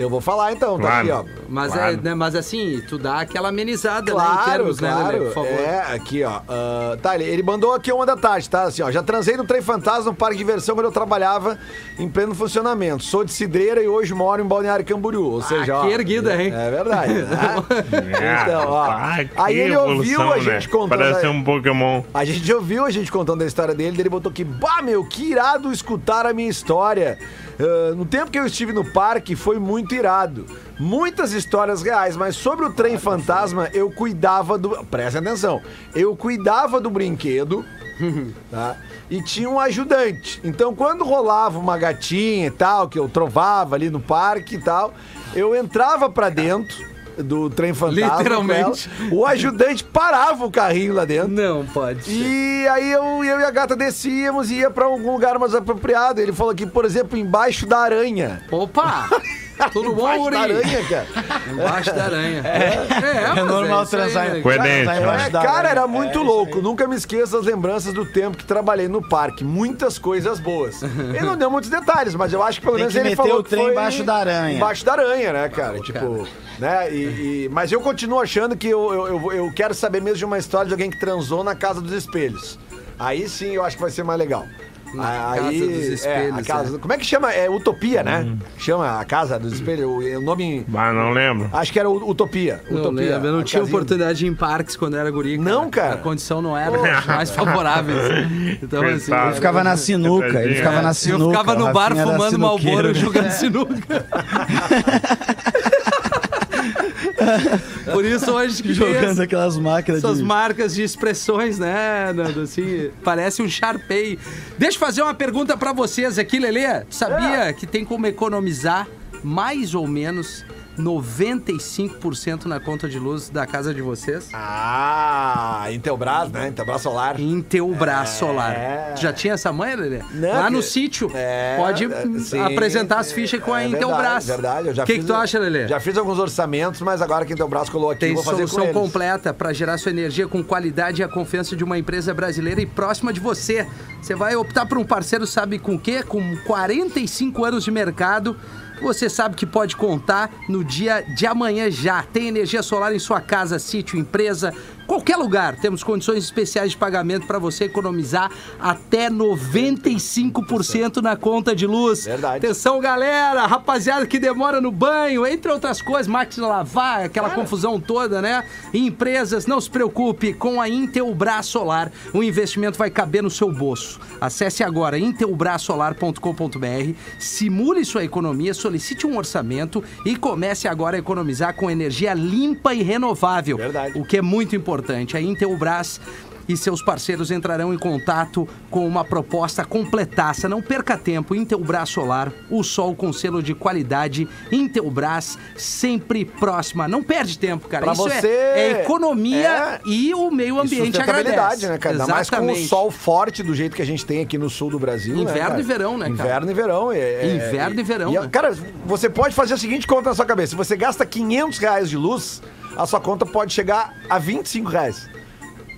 Eu vou falar então, tá Claro. aqui, ó. Mas, Claro. é, né, mas assim, tu dá aquela amenizada, né, em Claro, termos, né, claro. Lelê, por favor. É, aqui, ó. Ah, tá, ele, ele mandou aqui uma da tarde, tá? Assim, ó. Já transei no trem fantasma no parque de diversão quando eu trabalhava em pleno funcionamento. Sou de Cidreira e hoje moro em Balneário Camboriú. Ou seja, ó. que erguida, hein? É verdade. né? É, então, ó. que Aí ele ouviu evolução, a gente né? contando. Parece um Pokémon. A gente ouviu a gente contando a história dele, daí ele botou aqui, bah, meu, que irado escutar a minha história. Ah, no tempo que eu estive no parque, foi muito irado. Muitas histórias reais, mas sobre o trem fantasma, eu cuidava do. Presta atenção. Eu cuidava do brinquedo, tá? E tinha um ajudante. Então, quando rolava uma gatinha e tal, que eu trovava ali no parque e tal, eu entrava pra dentro do trem fantasma. Literalmente. ela, o ajudante parava o carrinho lá dentro. Não pode ser. E aí eu, eu e a gata descíamos e ia pra algum lugar mais apropriado. Ele falou aqui, por exemplo, embaixo da aranha. Opa! Tudo bom, da aranha, cara. Embaixo da aranha. É, É normal isso aí, transar né? Coerente, transar né? embaixo É, da cara, aranha. era muito É, louco. Nunca me esqueço das lembranças do tempo que trabalhei no parque. Muitas coisas boas. Ele não deu muitos detalhes, mas eu acho que pelo Tem menos que ele meter falou o que trem foi embaixo da aranha. Embaixo da aranha, né, cara? tipo, né? E, e- mas eu continuo achando que eu, eu, eu, eu quero saber mesmo de uma história de alguém que transou na casa dos espelhos. Aí sim eu acho que vai ser mais legal. Na Aí, Casa dos é, Espelhos, a casa- é. Como é que chama? É Utopia, né? Chama a Casa dos Espelhos. O, o nome. Mas não lembro. Acho que era Utopia. Não Utopia. lembro, eu não tinha casinha. oportunidade de ir em parques quando eu era guri. Não, cara? A condição não era mais favorável. Então, assim. Ele ficava na sinuca, ele ficava na sinuca. eu ficava no bar era fumando malboro jogando sinuca. Por isso hoje que Jogando aquelas máquinas essas de... marcas de expressões, né, Nando? Assim, parece um Sharpei. Deixa eu fazer uma pergunta pra vocês aqui, Lelê. Tu sabia que tem como economizar mais ou menos 95% na conta de luz da casa de vocês? Ah, Intelbras, né? Intelbras Solar. Intelbras É. Solar. Já tinha essa manha, Lelê? Não, Lá no que- sítio. É, pode é, sim, apresentar as fichas com a é Intelbras. Verdade, verdade. Eu já O que, fiz- que tu acha, Lelê? Já fiz alguns orçamentos, mas agora que a Intelbras colou aqui, Tem vou fazer com solução eles. completa para gerar sua energia com qualidade e a confiança de uma empresa brasileira e próxima de você. Você vai optar por um parceiro, sabe com o quê? Com 45 anos de mercado. Você sabe que pode contar no dia de amanhã já. Tem energia solar em sua casa, sítio, empresa, qualquer lugar. Temos condições especiais de pagamento para você economizar até 95% na conta de luz. Verdade. Atenção, galera, rapaziada que demora no banho, entre outras coisas, máquina lavar, aquela confusão toda, né? E empresas, não se preocupe, com a Intelbras Solar, o investimento vai caber no seu bolso. Acesse agora intelbrasolar.com.br, simule sua economia, solicite um orçamento e comece agora a economizar com energia limpa e renovável. Verdade. O que é muito importante. A Intelbras e seus parceiros entrarão em contato com uma proposta completaça. Não perca tempo. Intelbras Solar, o sol com selo de qualidade. Intelbras, sempre próxima. Não perde tempo, cara. Pra Isso é- você- é, economia é. e o meio E ambiente sustentabilidade, agradece. né, cara? Ainda mais com o Exatamente. sol forte do jeito que a gente tem aqui no sul do Brasil. né, Inverno cara? e verão, né, cara? Inverno e verão. é- é- Inverno e verão, E, né? Cara, você pode fazer a seguinte conta na sua cabeça. Se você gasta 500 reais de luz, a sua conta pode chegar a 25 reais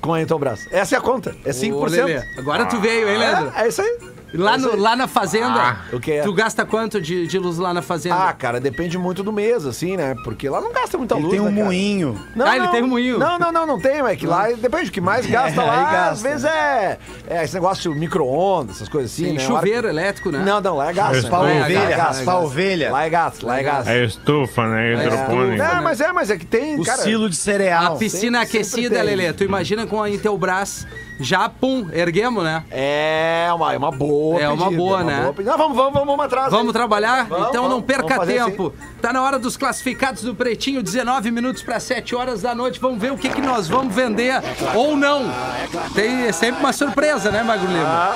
com a Intelbras. Essa é a conta. É 5%. Ô, Lelê, agora tu veio, hein, Leandro? É, é isso aí. Lá, É no- aí. lá na fazenda, o que é? tu gasta quanto de, de luz lá na fazenda? Ah, cara, depende muito do mês, assim, né? Porque lá não gasta muita Ele luz, tem um né, cara? moinho. Não, Ah, ele tem um moinho. Não, não, não, não tem, é que lá depende, o que mais gasta É, lá, aí gasta. às vezes é, é esse negócio de micro-ondas, essas coisas assim, Sim, né? chuveiro elétrico, né? Não, não, lá é gasto. Raspar Lá é ovelha, gasto, raspar lá é ovelha. gasto. Lá é gasto, lá é gasto. É estufa, né? Hidropônica. É, mas é, mas é que tem, O cara... silo de A cereal. piscina sempre- aquecida, tem. Lelê. Tu imagina com a Intelbras, já, pum, erguemos, né? É uma, é uma boa É uma pedida, boa, né? pedida. Não, vamos, vamos, vamos, atrás. Vamos aí. trabalhar? Vamos, então não vamos, perca vamos fazer tempo. Tá na hora dos classificados do Pretinho, 19 minutos para 7 horas da noite. Vamos ver o que, que nós vamos vender ou não. Tem é sempre uma surpresa, né, Magro Lima?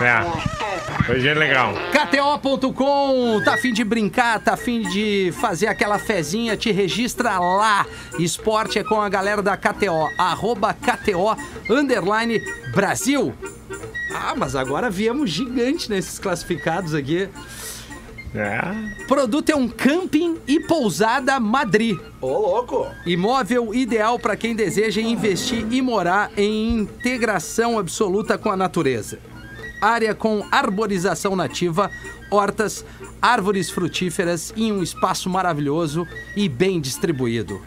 É. Hoje é legal. KTO.com, tá afim de brincar, tá afim de fazer aquela fezinha, te registra lá. Esporte é com a galera da KTO, arroba KTO, underline Brasil. Ah, mas agora viemos gigante nesses classificados aqui. É. Produto é um camping e pousada Madrid. Ô, louco. Imóvel ideal para quem deseja investir e morar em integração absoluta com a natureza. Área com arborização nativa, hortas, árvores frutíferas em um espaço maravilhoso e bem distribuído.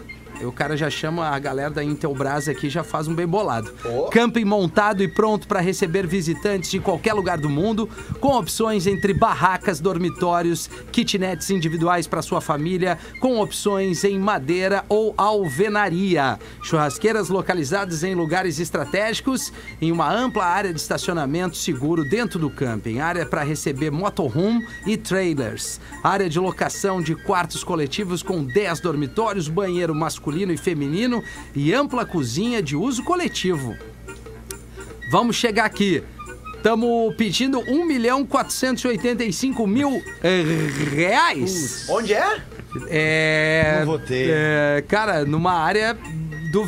O cara já chama a galera da Intelbras aqui, já faz um bem bolado. Camping montado e pronto para receber visitantes de qualquer lugar do mundo, com opções entre barracas, dormitórios, kitnets individuais para sua família, com opções em madeira ou alvenaria. Churrasqueiras localizadas em lugares estratégicos, em uma ampla área de estacionamento seguro dentro do camping, área para receber motorhome e trailers, área de locação de quartos coletivos com 10 dormitórios, banheiro masculino e feminino e ampla cozinha de uso coletivo. Vamos chegar aqui. Estamos pedindo 1 milhão 485 mil eh, reais. Onde é? É. Não votei. é, cara, numa área do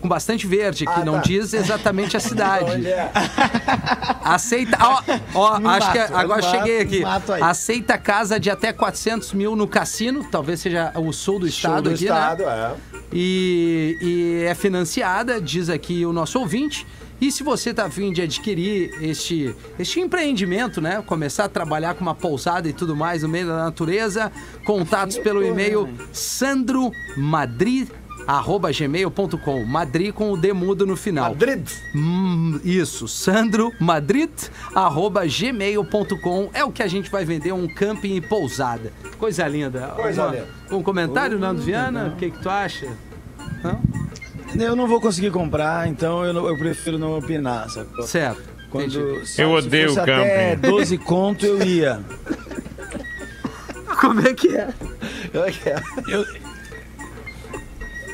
com bastante verde, que Ah, não tá. diz exatamente a cidade. É? Aceita. Ó, ó, acho que mato, agora eu cheguei aqui. Aceita casa de até 400 mil no cassino, talvez seja o sul do estado do aqui, estado, né? é. E, e é financiada, diz aqui o nosso ouvinte. E se você tá afim de adquirir este, este empreendimento, né? Começar a trabalhar com uma pousada e tudo mais no meio da natureza, contatos pelo e-mail Sandro Madrid arroba gmail.com. Madrid com o demudo no final. Madrid. Hum, isso, Sandro Madrid, arroba gmail.com. É o que a gente vai vender, um camping e pousada. Coisa linda. Coisa Uma- linda. Um comentário, Nando Viana? O que, que tu acha? Não? Eu não vou conseguir comprar, então eu, não- eu prefiro não opinar. Sacou? Certo. Quando, se, Eu se odeio fosse até camping. 12 conto eu ia. Como é que é? Eu...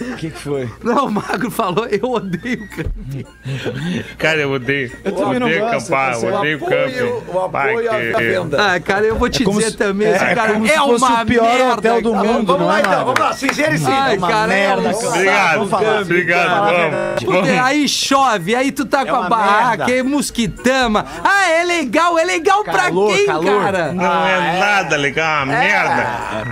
O que, que foi? Não, o Magro falou, eu odeio camping. Cara, eu odeio. Eu também não odeio gosto, acampar, tá eu odeio O apoio, camping. o apoio à que- venda. Ah, cara, eu vou te como dizer se- também, esse é cara como é fosse uma o pior merda, hotel do cara. mundo. Vamos não lá é, então, vamos lá, sincero e sim. Ai, cara, é merda, um cara. Obrigado, Vamos falar. obrigado. Vamos. Puta, aí chove, aí tu tá com a barraca, é mosquitama. Ah, é legal, é legal Calor, pra quem, calor. cara? Não é nada legal, uma merda.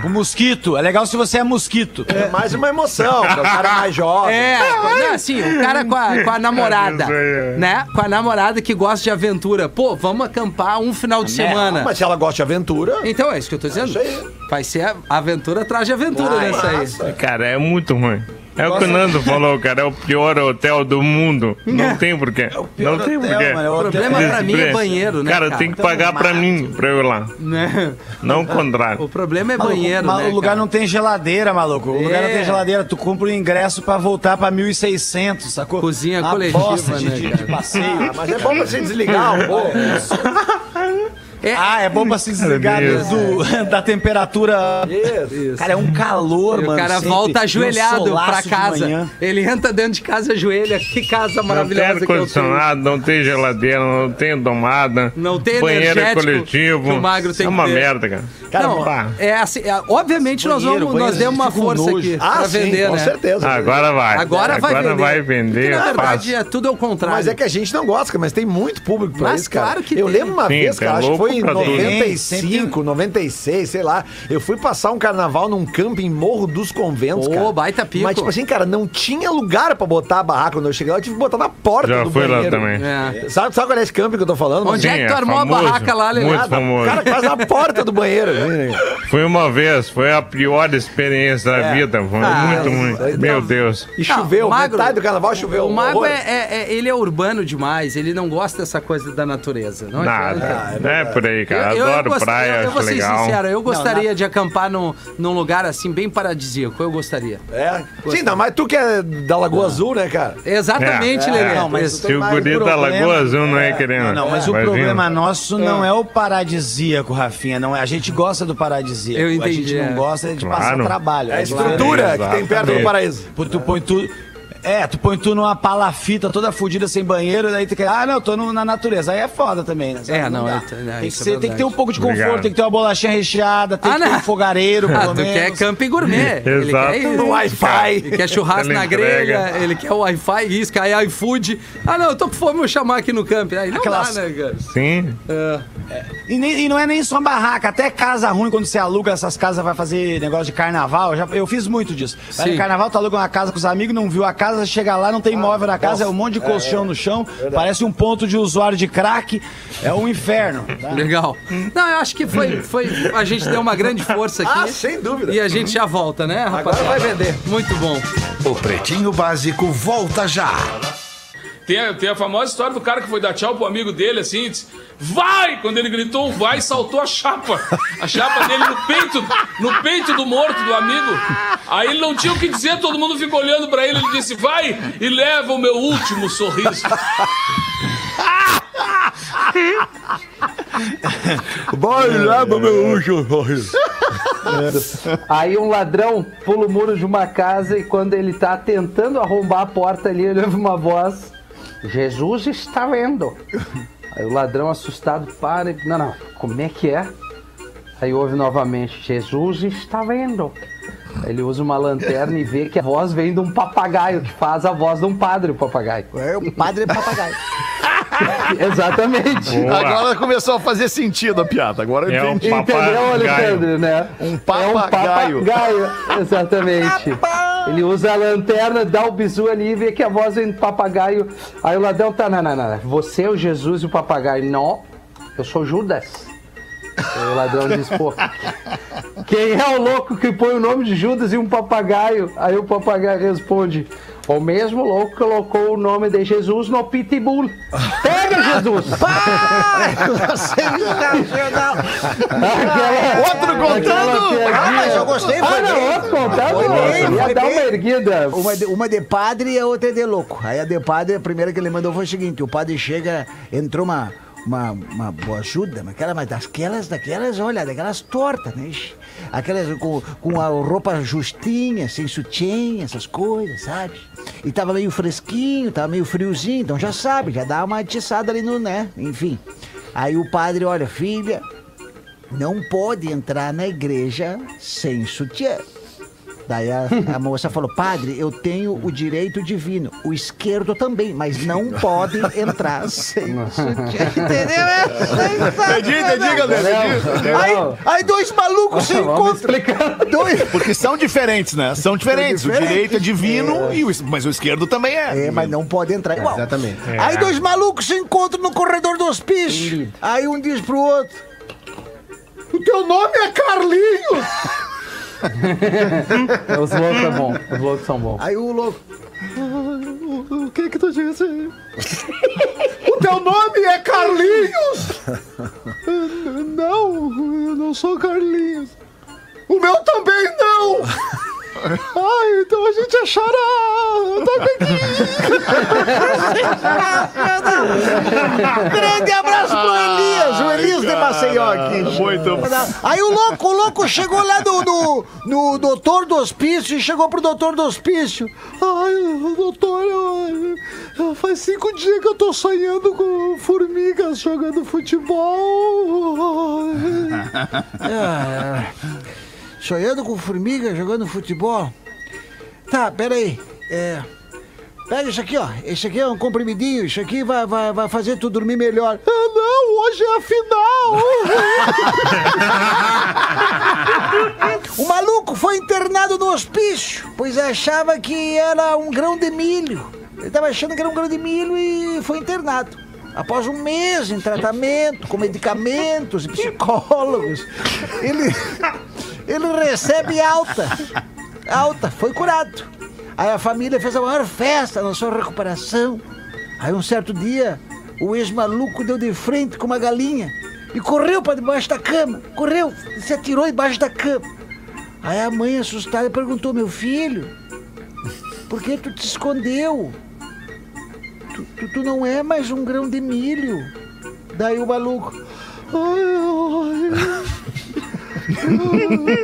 É, o mosquito. É legal se você é mosquito. É mais uma emoção, porque o cara é mais jovem. É, não, assim, o cara com a, com a namorada, Isso aí. né? Com a namorada que gosta de aventura. Pô, vamos acampar um final de semana. Mas se ela gosta de aventura, Então é isso que eu tô dizendo. Isso aí. Vai ser aventura atrás de aventura Ai, nessa aí. Cara, é muito ruim. É o que o Nando falou, cara. É o pior hotel do mundo. Não tem porquê. Não tem hotel, porquê. mano, é o O problema hotel. pra mim é banheiro, né, Cara, cara? tem que pagar pra mim, pra eu ir lá. Né? Não o contrário. O problema é Maluco, banheiro, né? o lugar cara? não tem geladeira, maluco. O lugar não É. tem geladeira. Tu compra o ingresso pra voltar pra 1.600, sacou? Cozinha Uma coletiva, bosta de, né, de- cara? de passeio. Ah, mas é bom pra você desligar um pouco. É, Ah, é bom pra se desligar Cara, do, da temperatura. Isso. Cara, é um calor, E mano. o cara sempre. volta um ajoelhado pra casa. Ele entra dentro de casa, ajoelha. Que casa Não tem maravilhosa que eu tenho. ar-condicionado, não tem geladeira, não tem tomada. Não tem banheiro energético coletivo. que o magro tem é uma merda, cara. Não, pá. é assim, é, obviamente nós, Banheiro, vamos, nós banheiro, demos uma força nojo. aqui Ah, pra sim, vender, com né? certeza. Agora vai. Agora vai vender. vai Porque, vender. na verdade, é tudo ao contrário. Mas é que a gente não gosta, mas tem muito público pra Mas isso, cara. claro que eu tem. lembro uma vez, tem cara, acho que foi em pra tudo. 95, 96, sei lá. Eu fui passar um carnaval num camping Morro dos Conventos, Ô, cara. baita pico. Mas, tipo assim, cara, não tinha lugar pra botar a barraca quando eu cheguei lá. Eu tive que botar na porta Já do fui lá banheiro. também. É. Sabe, sabe qual é esse camping que eu tô falando? Onde mano? é que Sim, tu é armou a famoso. barraca lá, Lelê? Muito famoso. Cara, quase na porta do banheiro. Foi uma vez, foi a pior experiência da vida. Foi Ah, muito ruim. Meu Deus. E choveu, o Magro- metade do carnaval choveu. O Mago é, é- é- ele é urbano demais, ele não gosta dessa coisa da natureza. Não. Nada. Não é por aí, cara. Eu- eu Adoro gost- praia, eu, eu vou ser legal. sincero, eu gostaria de acampar num, num lugar assim, bem paradisíaco. Eu gostaria. É. Sim, não, mas tu que é da Lagoa Azul, né, cara? Exatamente, É, Lelê. não, mas. Se o guri da Lagoa Azul não é querendo. Não, não, mas o Imagina. problema nosso não é o paradisíaco, Rafinha. Não é. A gente gosta do paradisíaco. Eu A entendi, gente não é. gosta de Claro. passar trabalho. É a É estrutura que tem perto do paraíso. Tu põe tudo. É, tu põe tu numa palafita toda fodida sem banheiro, daí tu quer. Ah, não, tô no- na natureza. Aí é foda também, né? Sabe? É, não, dá. é- é, tem, isso que é ser- tem que ter um pouco de conforto, Obrigado. tem que ter uma bolachinha recheada, tem Ah, que ter não. um fogareiro, pelo Ah, tu menos. quer camping gourmet. Ele Exato. quer isso. Wi-Fi. Ele quer churrasco Ele na grelha, ele quer Wi-Fi, isca, aí iFood. Ah, não, eu tô com fome, vou chamar aqui no camping. Aí não Aquelas- dá, né, cara? Sim. E, nem- e não é nem só barraca, até casa ruim, quando você aluga essas casas, vai fazer negócio de carnaval. Eu, já, eu fiz muito disso. Vai no carnaval, tu aluga uma casa com os amigos, não viu a casa, chega lá, não tem móvel na casa, é um monte de colchão no chão, parece um ponto de usuário de crack, é um inferno. tá? Legal. Não, eu acho que foi, foi. A gente deu uma grande força aqui. Ah, sem dúvida. E a gente já volta, né, rapaz? Agora vai vender. Muito bom. O Pretinho Básico volta já. Tem a, tem a famosa história do cara que foi dar tchau pro amigo dele, assim, disse, vai! Quando ele gritou vai, saltou a chapa. A chapa dele no peito, no peito do morto do amigo. Aí ele não tinha o que dizer, todo mundo ficou olhando pra ele, ele disse, vai e leva o meu último sorriso. Vai lá meu último Aí um ladrão pula o muro de uma casa e quando ele tá tentando arrombar a porta ali, ele ouve uma voz: Jesus está vendo. Aí o ladrão assustado para e. Não, não, como é que é? Aí ouve novamente: Jesus está vendo. Ele usa uma lanterna e vê que a voz vem de um papagaio, que faz a voz de um padre, o papagaio. É o padre papagaio. Exatamente. Boa. Agora começou a fazer sentido a piada. Agora eu É um entendi. Entendeu, papagaio. Alexandre, né? Um É um papagaio. papagaio, exatamente. Ele usa a lanterna, dá o bisu ali e vê que a voz vem do papagaio. Aí o ladrão tá, não, não, não. Você é o Jesus e o papagaio. Não, eu sou Judas. O ladrão disse, pô, quem é o louco que põe o nome de Judas e um papagaio? Aí o papagaio responde, o mesmo louco que colocou o nome de Jesus no pitbull. Pega, Jesus! Sensacional. Aquela- Outro contando? Ah, mas eu gostei, Ah, não, bem. outro contando, Foi bem, ia dar uma erguida. Uma de, uma de padre e a outra de louco. Aí a de padre, a primeira que ele mandou foi o seguinte: o padre chega, entrou uma. Uma, uma boa ajuda, mas aquela, mas daquelas, daquelas, olha, daquelas tortas, né? Aquelas com, com a roupa justinha, sem sutiã, essas coisas, sabe? E tava meio fresquinho, tava meio friozinho, então já sabe, já dá uma atiçada ali no, né? Enfim. Aí o padre, olha, filha, não pode entrar na igreja sem sutiã. Daí a, a moça falou, padre, eu tenho o direito divino, o esquerdo também, mas não pode entrar sem sutiã. Entendeu? É Entendi, entendi, galera. entendi. Aí, aí dois malucos se encontram. Dois... Porque são diferentes, né? São diferentes. O direito é divino, e o, mas o esquerdo também é. É, mas não pode entrar igual. Exatamente. Aí dois malucos se encontram no corredor do hospício. Aí um diz pro outro: O teu nome é Carlinhos! Os loucos são bons, os loucos são bons. Aí o louco. O que que tu disse? o teu nome é Carlinhos? não, eu não sou Carlinhos. O meu também não. Ai, então a gente é xará. Grande abraço pro Elias, o Elias de Maceió aqui. Muito bom. Aí o louco, o louco chegou lá no, no, no doutor do hospício e chegou pro doutor do hospício. Ai, doutor, eu- faz cinco dias que eu tô sonhando com formigas jogando futebol. Ah, sonhando com formiga, jogando futebol. Tá, peraí. É. Pega isso aqui, ó. Esse aqui é um comprimidinho. Isso aqui vai, vai, vai fazer tu dormir melhor. Ah, não, hoje é a final. O maluco foi internado no hospício, pois achava que era um grão de milho. Ele estava achando que era um grão de milho e foi internado. Após um mês em tratamento, com medicamentos e psicólogos, ele, ele recebe alta. Alta, foi curado. Aí a família fez a maior festa na sua recuperação. Aí um certo dia, o ex-maluco deu de frente com uma galinha e correu para debaixo da cama. Correu, se atirou embaixo da cama. Aí a mãe, assustada, perguntou: Meu filho, por que tu te escondeu? Tu, tu, tu não é mais um grão de milho. Daí o maluco: Ai, ai.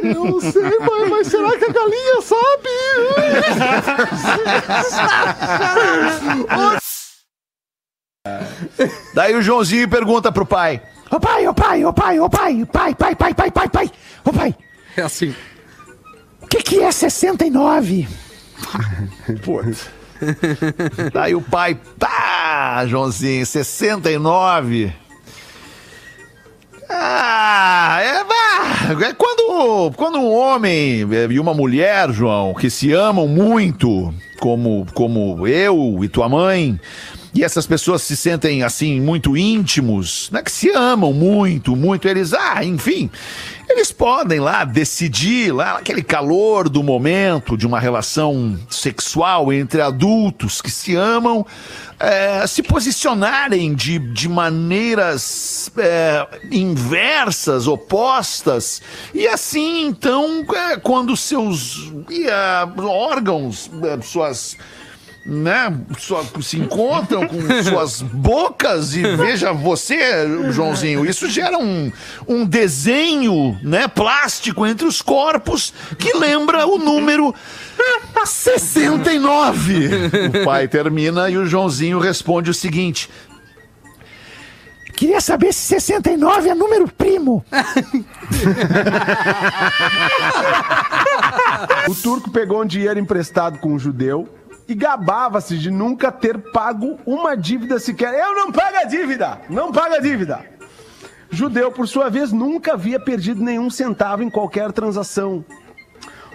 Eu não sei, mas, mas será que a galinha sabe? Daí o Joãozinho pergunta pro pai: Ô pai, ô pai, ô pai, ô pai, pai, pai, pai, pai, pai, pai, ô pai, É assim. o que que é 69? Putz. Daí o pai, tá, Joãozinho, 69. Ah, é, é quando, quando um homem e uma mulher, João, que se amam muito, como, como eu e tua mãe, e essas pessoas se sentem assim muito íntimos, né, que se amam muito, muito, eles, ah, enfim, eles podem lá decidir, lá naquele calor do momento de uma relação sexual entre adultos que se amam, é, se posicionarem de, de maneiras é, inversas, opostas, e assim, então, é, quando seus é, órgãos, é, suas né, só se encontram com suas bocas e veja você, Joãozinho, isso gera um, um desenho, né, plástico entre os corpos que lembra o número 69. O pai termina e o Joãozinho responde o seguinte: Queria saber se 69 é número primo. O turco pegou um dinheiro emprestado com um judeu e gabava-se de nunca ter pago uma dívida sequer. Eu não pago a dívida! Não pago a dívida! Judeu, por sua vez, nunca havia perdido nenhum centavo em qualquer transação.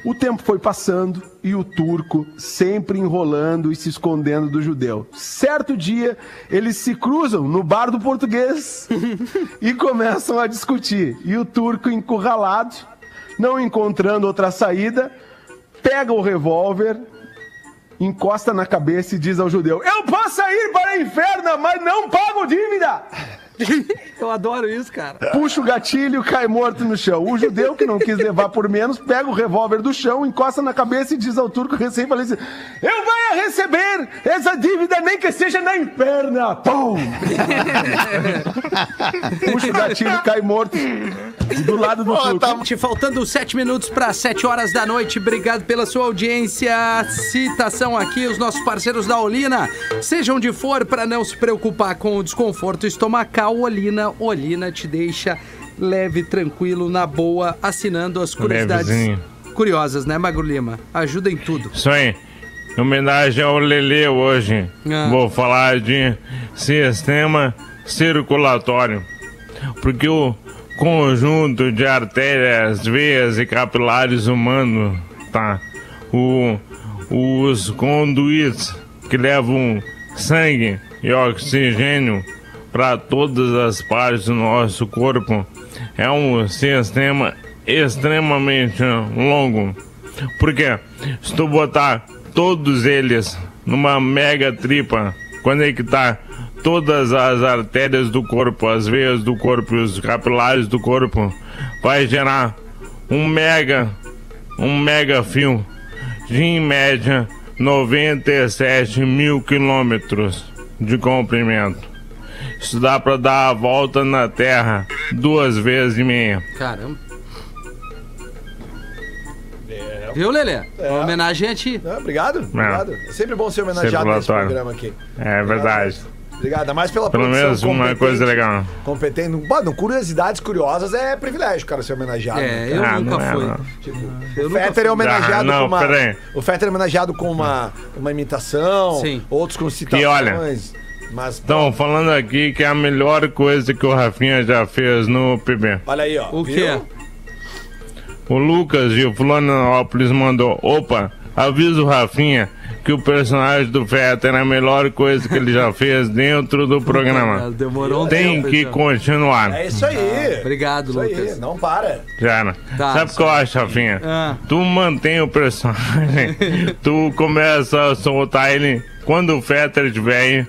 O tempo foi passando e o turco sempre enrolando e se escondendo do judeu. Certo dia, eles se cruzam no bar do português e começam a discutir. E o turco, encurralado, não encontrando outra saída, pega o revólver, encosta na cabeça e diz ao judeu: Eu posso ir para o inferno, mas não pago dívida! Eu adoro isso, cara. Puxa o gatilho, cai morto no chão. O judeu, que não quis levar por menos, pega o revólver do chão, encosta na cabeça e diz ao turco recém-falecido: Eu vou receber essa dívida, nem que seja na inferna! Pum! Puxa o gatilho, cai morto do lado do turco. Te faltando sete minutos para sete horas da noite. Obrigado pela sua audiência. Citação aqui, os nossos parceiros da Olina. Seja onde for, para não se preocupar com o desconforto estomacal, Olina, Olina te deixa leve, tranquilo, na boa, assinando as curiosidades Levezinho. curiosas, né, Magro Lima? Ajuda em tudo. Isso aí. Em homenagem ao Lele hoje, Ah. vou falar de sistema circulatório. Porque o conjunto de artérias, veias e capilares humanos, tá? O, os conduítes que levam sangue e oxigênio para todas as partes do nosso corpo é um sistema extremamente longo. Porque se tu botar todos eles numa mega tripa, conectar todas as artérias do corpo, as veias do corpo e os capilares do corpo, vai gerar um mega, um mega fio de em média 97 mil quilômetros de comprimento. Isso dá para dar a volta na Terra duas vezes e meia. Caramba. Viu, Lelê? Uma homenagem a ti. Ah, obrigado, obrigado. É sempre bom ser homenageado nesse programa aqui. É verdade. Obrigado, mais pela Pelo menos uma coisa legal. Competente. No, Bom, no Curiosidades Curiosas é privilégio, cara, ser homenageado. É, né, eu Ah, nunca não é, fui. não. Eu O nunca Fetter é homenageado Ah, não, com uma. O Fetter é homenageado com uma, uma imitação, Sim. outros com citações. E olha, Mas, Estão falando aqui que é a melhor coisa que o Rafinha já fez no PB. olha aí, ó. O viu? quê? O Lucas de Florianópolis mandou: opa, avisa o Rafinha que o personagem do Fetter é a melhor coisa que ele já fez dentro do programa. Demorou um Tem tempo, que então. continuar. É isso aí. Obrigado, isso aí, Lucas. não para. Já, né? Tá, Sabe o que eu acho, Rafinha? Ah. Tu mantém o personagem, tu começa a soltar ele quando o Fetter estiver aí,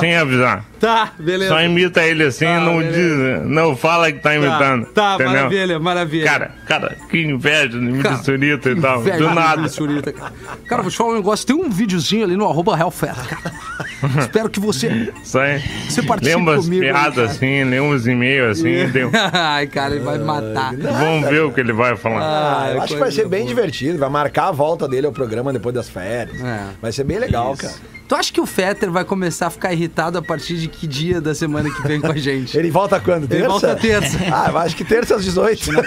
sem avisar. Tá, beleza. Só imita ele assim, Tá, não beleza. diz, não fala que tá imitando. Tá, entendeu? maravilha, maravilha. Cara, cara, que inveja de misturita e tal. Inveja Do nada. misturita, cara. Cara, vou te falar um negócio. Tem um videozinho ali no arroba cara. Espero que você... Isso aí. Você participa Lê umas comigo aí, cara. piadas assim, lê uns e-mails assim, deu. Ai, cara, ele vai me matar. Vamos ver o que ele vai falar. Ah, eu Ai, acho que vai ser bem boa. divertido. Vai marcar a volta dele ao programa depois das férias. É. Vai ser bem legal, cara. Tu acha que o Fetter vai começar a ficar irritado a partir de que dia da semana que vem com a gente? Ele volta quando? Terça? Ele volta terça. Ah, eu acho que terça às 18. né?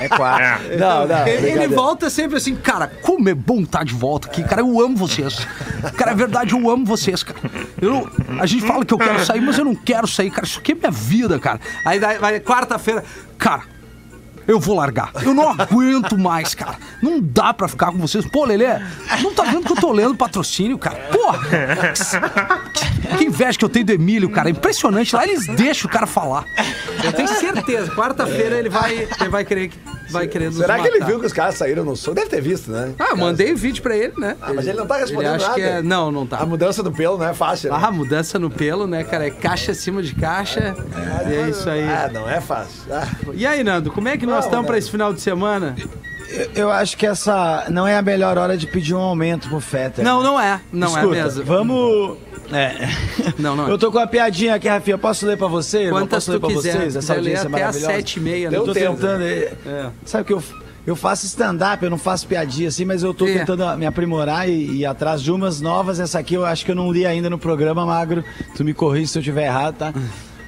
É quatro. É. Não, não. Ele, ele volta sempre assim, cara, como é bom estar de volta aqui, cara, eu amo vocês. Cara, é verdade, eu amo vocês, cara. Eu a gente fala que eu quero sair, mas eu não quero sair, cara, isso aqui é minha vida, cara. Aí vai quarta-feira, cara, eu vou largar. Eu não aguento mais, cara. Não dá pra ficar com vocês. Pô, Lelê, não tá vendo que eu tô lendo patrocínio, cara? Porra! Que, inveja que eu tenho do Emílio, cara. Impressionante. Lá eles deixam o cara falar. Eu tenho certeza. Quarta-feira ele vai, ele vai querer que vai querer nos Será que ele viu que os caras saíram no som? Deve ter visto, né? Ah, mandei vídeo pra ele, né? Ah, mas ele não tá respondendo ele acha nada. Que é... Não, não tá. A mudança do pelo não é fácil. né? Ah, mudança no pelo, né, cara? É caixa acima de caixa. E é isso aí. Ah, não é fácil. Ah, E aí, Nando, como é que nós estamos né? pra esse final de semana? Eu, eu acho que essa não é a melhor hora de pedir um aumento pro Fetter. Não, não é. Não Escuta, é mesmo. Vamos. É. Não, não é. Eu tô com uma piadinha aqui, Rafinha. Posso ler pra você? Quantas Posso ler tu pra quiser. vocês? Essa audiência até às sete e meia, né? Eu tô tentando. é, É. Sabe que eu, eu faço stand-up, eu não faço piadinha assim, mas eu tô É. tentando me aprimorar e ir atrás de umas novas. Essa aqui eu acho que eu não li ainda no programa, Magro. Tu me corrige se eu tiver errado, tá?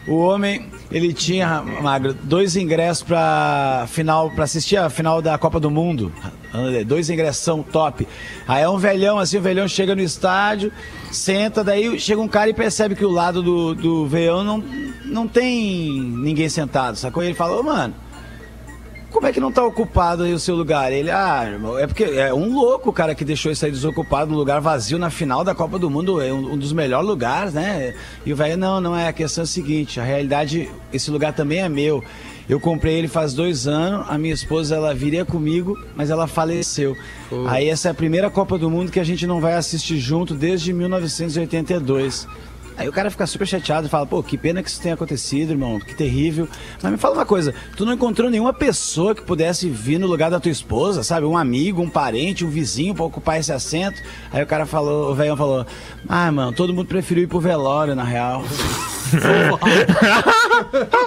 O homem, ele tinha, Magro, dois ingressos pra final, para assistir a final da Copa do Mundo. Dois ingressos são top. Aí é um velhão, assim, o velhão chega no estádio, senta, daí chega um cara e percebe que o lado do, do velhão não, não tem ninguém sentado, sacou? E ele fala, ô mano, como é que não tá ocupado aí o seu lugar? Ele, ah, irmão, é porque é um louco o cara que deixou isso aí desocupado, um lugar vazio na final da Copa do Mundo, é um, um dos melhores lugares, né? E o velho, não, não é, a questão é a seguinte, a realidade, esse lugar também é meu. Eu comprei ele faz dois anos, a minha esposa, ela viria comigo, mas ela faleceu. Aí essa é a primeira Copa do Mundo que a gente não vai assistir junto desde 1982. Aí o cara fica super chateado e fala, pô, que pena que isso tenha acontecido, irmão, que terrível. Mas me fala uma coisa, tu não encontrou nenhuma pessoa que pudesse vir no lugar da tua esposa, sabe? Um amigo, um parente, um vizinho pra ocupar esse assento? Aí o cara falou, o velho falou, ah, mano, todo mundo preferiu ir pro velório, na real.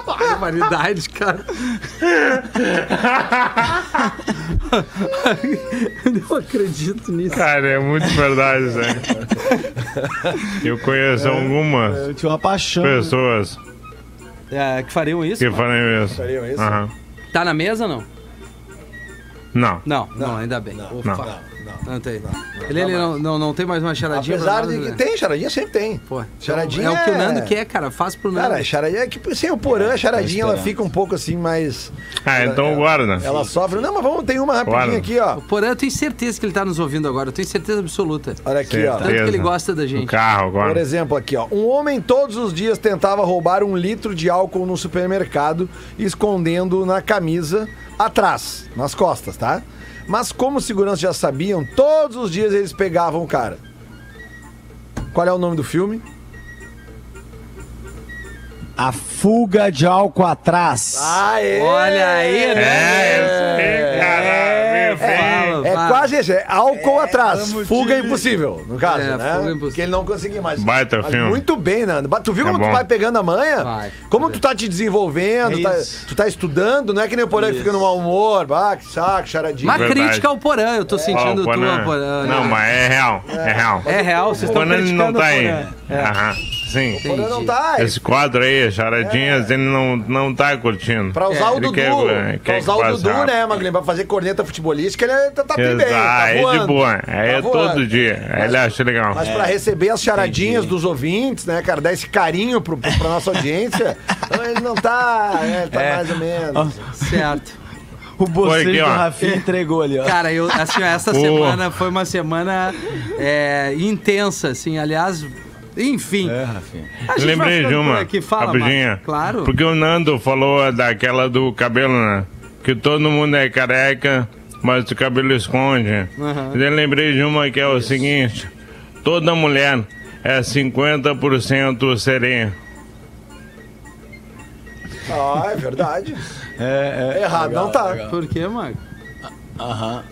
Barbaridade, cara. Eu não acredito nisso. Cara, é muito verdade, né? Eu conheço algumas Eu tinha uma paixão. pessoas É, que fariam isso? que. Fariam isso? Aham. Tá na mesa ou não? Não. Não, não, ainda bem. Ufa. Não. Não tem. ele ele não, não, não tem mais uma charadinha Apesar pra de nós, que né? tem, charadinha sempre tem. Pô, Charadinha é o que o é- Nando quer, cara. Faz pro Nando. Cara, charadinha é que sem o porã, a charadinha ela fica um pouco assim mais. Ah, então guarda. Ela sofre. Não, mas vamos, tem uma rapidinha Bora. aqui, ó. O Porã, eu tenho certeza que ele tá nos ouvindo agora. Eu tenho certeza absoluta. Olha aqui, ó. Tanto que ele gosta da gente. carro Por agora. exemplo, aqui, ó. Um homem todos os dias tentava roubar um litro de álcool no supermercado, escondendo na camisa atrás, nas costas, tá? Mas como os seguranças já sabiam, todos os dias eles pegavam o cara. Qual é o nome do filme? A fuga de álcool atrás. Aê! Olha aí, né? É, caralho, Fala, É fala. quase esse, é álcool atrás. Fuga impossível, no caso, É, né? fuga impossível. Porque ele não conseguia mais. Baita Mas filme. Muito bem, Nando. Tu viu É como tu bom. vai pegando a manha? Vai. Como tu tá te desenvolvendo, É tá- isso. tu tá estudando, não é que nem o Porã que fica no mau humor, ah, que saco, charadinha. Uma Verdade. crítica ao Porã, eu tô sentindo Ó, o tua, Porã. né? Não, mas é real. É real. É real, vocês estão ele não criticando tá aí. Porã. Aham. Sim. O não tá. Esse quadro aí, charadinhas, ele não, não tá curtindo. Pra usar o Ele Dudu, quer- pra quer usar o Dudu, rápido. né, Maglinho? Pra fazer corneta futebolística, ele é- tá, tá bem, tá é de boa. Aí Tá é voando. todo dia. Aí ele acha legal. Mas pra receber as charadinhas dos ouvintes, né, cara, dar esse carinho pro, pro, pra nossa audiência, ele não tá, é, tá mais ou menos. Certo. O bocejo do. Rafinha entregou ali, ó. Cara, eu, assim, essa semana foi uma semana é, intensa, assim, aliás, enfim. É, Rafinha. A gente vai Lembrei de uma, aqui. Fala, rapidinha. Claro. Porque o Nando falou daquela do cabelo, né? Que todo mundo é careca, mas o cabelo esconde. Aham. Eu lembrei de uma que é o seguinte: toda mulher é 50% sereia. Ah, é verdade. É, é. Errado não tá. Por quê, Marco? Aham.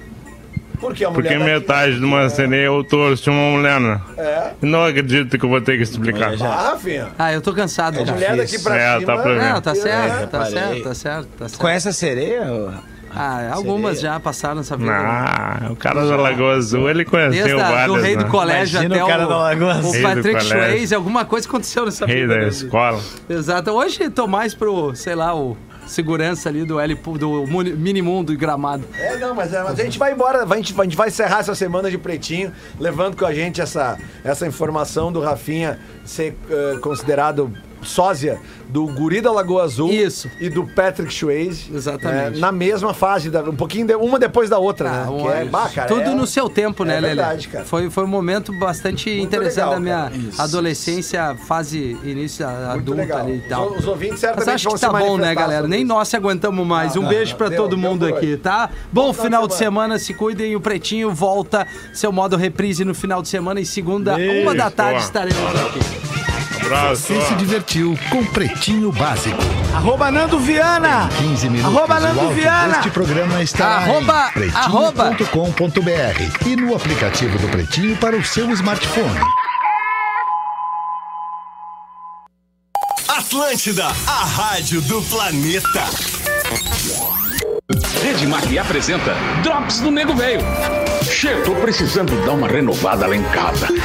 Porque a mulher Porque metade de uma sereia é o torso de uma mulher, né? É. Não acredito que eu vou ter que explicar. Ah, Rafinha. Ah, eu tô cansado, A cara. mulher daqui pra É, cima... tá pra. Não, tá certo, É, tá certo, tá certo, tá certo. Conhece a sereia? Ah, algumas Sereia. já passaram essa vida. né? Ah, o cara da Lagoa Azul, ele conheceu Desde a, várias, do rei né? do colégio Imagina até o cara o, da Lagoa o Azul. Rei do Patrick. Swayze, alguma coisa aconteceu nessa Rei vida. da né? escola. Exato. Hoje tô mais pro, sei lá, o segurança ali do L do Minimundo e Gramado. É, não, mas, é, mas a gente vai embora, a gente, a gente vai encerrar essa semana de pretinho, levando com a gente essa, essa informação do Rafinha ser eh, considerado sósia do Guri da Lagoa Azul Isso. e do Patrick Swayze. Exatamente. eh, na mesma fase, da- um pouquinho, de- uma depois da outra, Ah, né? um- Que é, bah, cara, Tudo é- no seu tempo, né, é Lelê? verdade, cara. Foi, foi um momento bastante interessante legal, da minha. Isso. adolescência, fase início Muito adulta legal. ali e tal. Os, os ouvintes Mas certamente acho vão que se tá bom, né, galera? Nem nós se aguentamos mais. Um beijo pra deu, todo deu mundo aqui, hoje. tá? Bom final final de de semana, se cuidem. O Pretinho volta seu modo reprise no final de semana e segunda, uma da tarde, Boa. estaremos aqui. Abraço. Você se divertiu com Pretinho Básico. Arroba Nando Viana. 15 minutos. Arroba Nando Viana. Este programa está Arroba- em arroba. pretinho.com.br e no aplicativo do Pretinho para o seu smartphone. Atlântida, a rádio do planeta. Rede Mac apresenta Drops do Nego Velho. Che, tô precisando dar uma renovada lá em casa.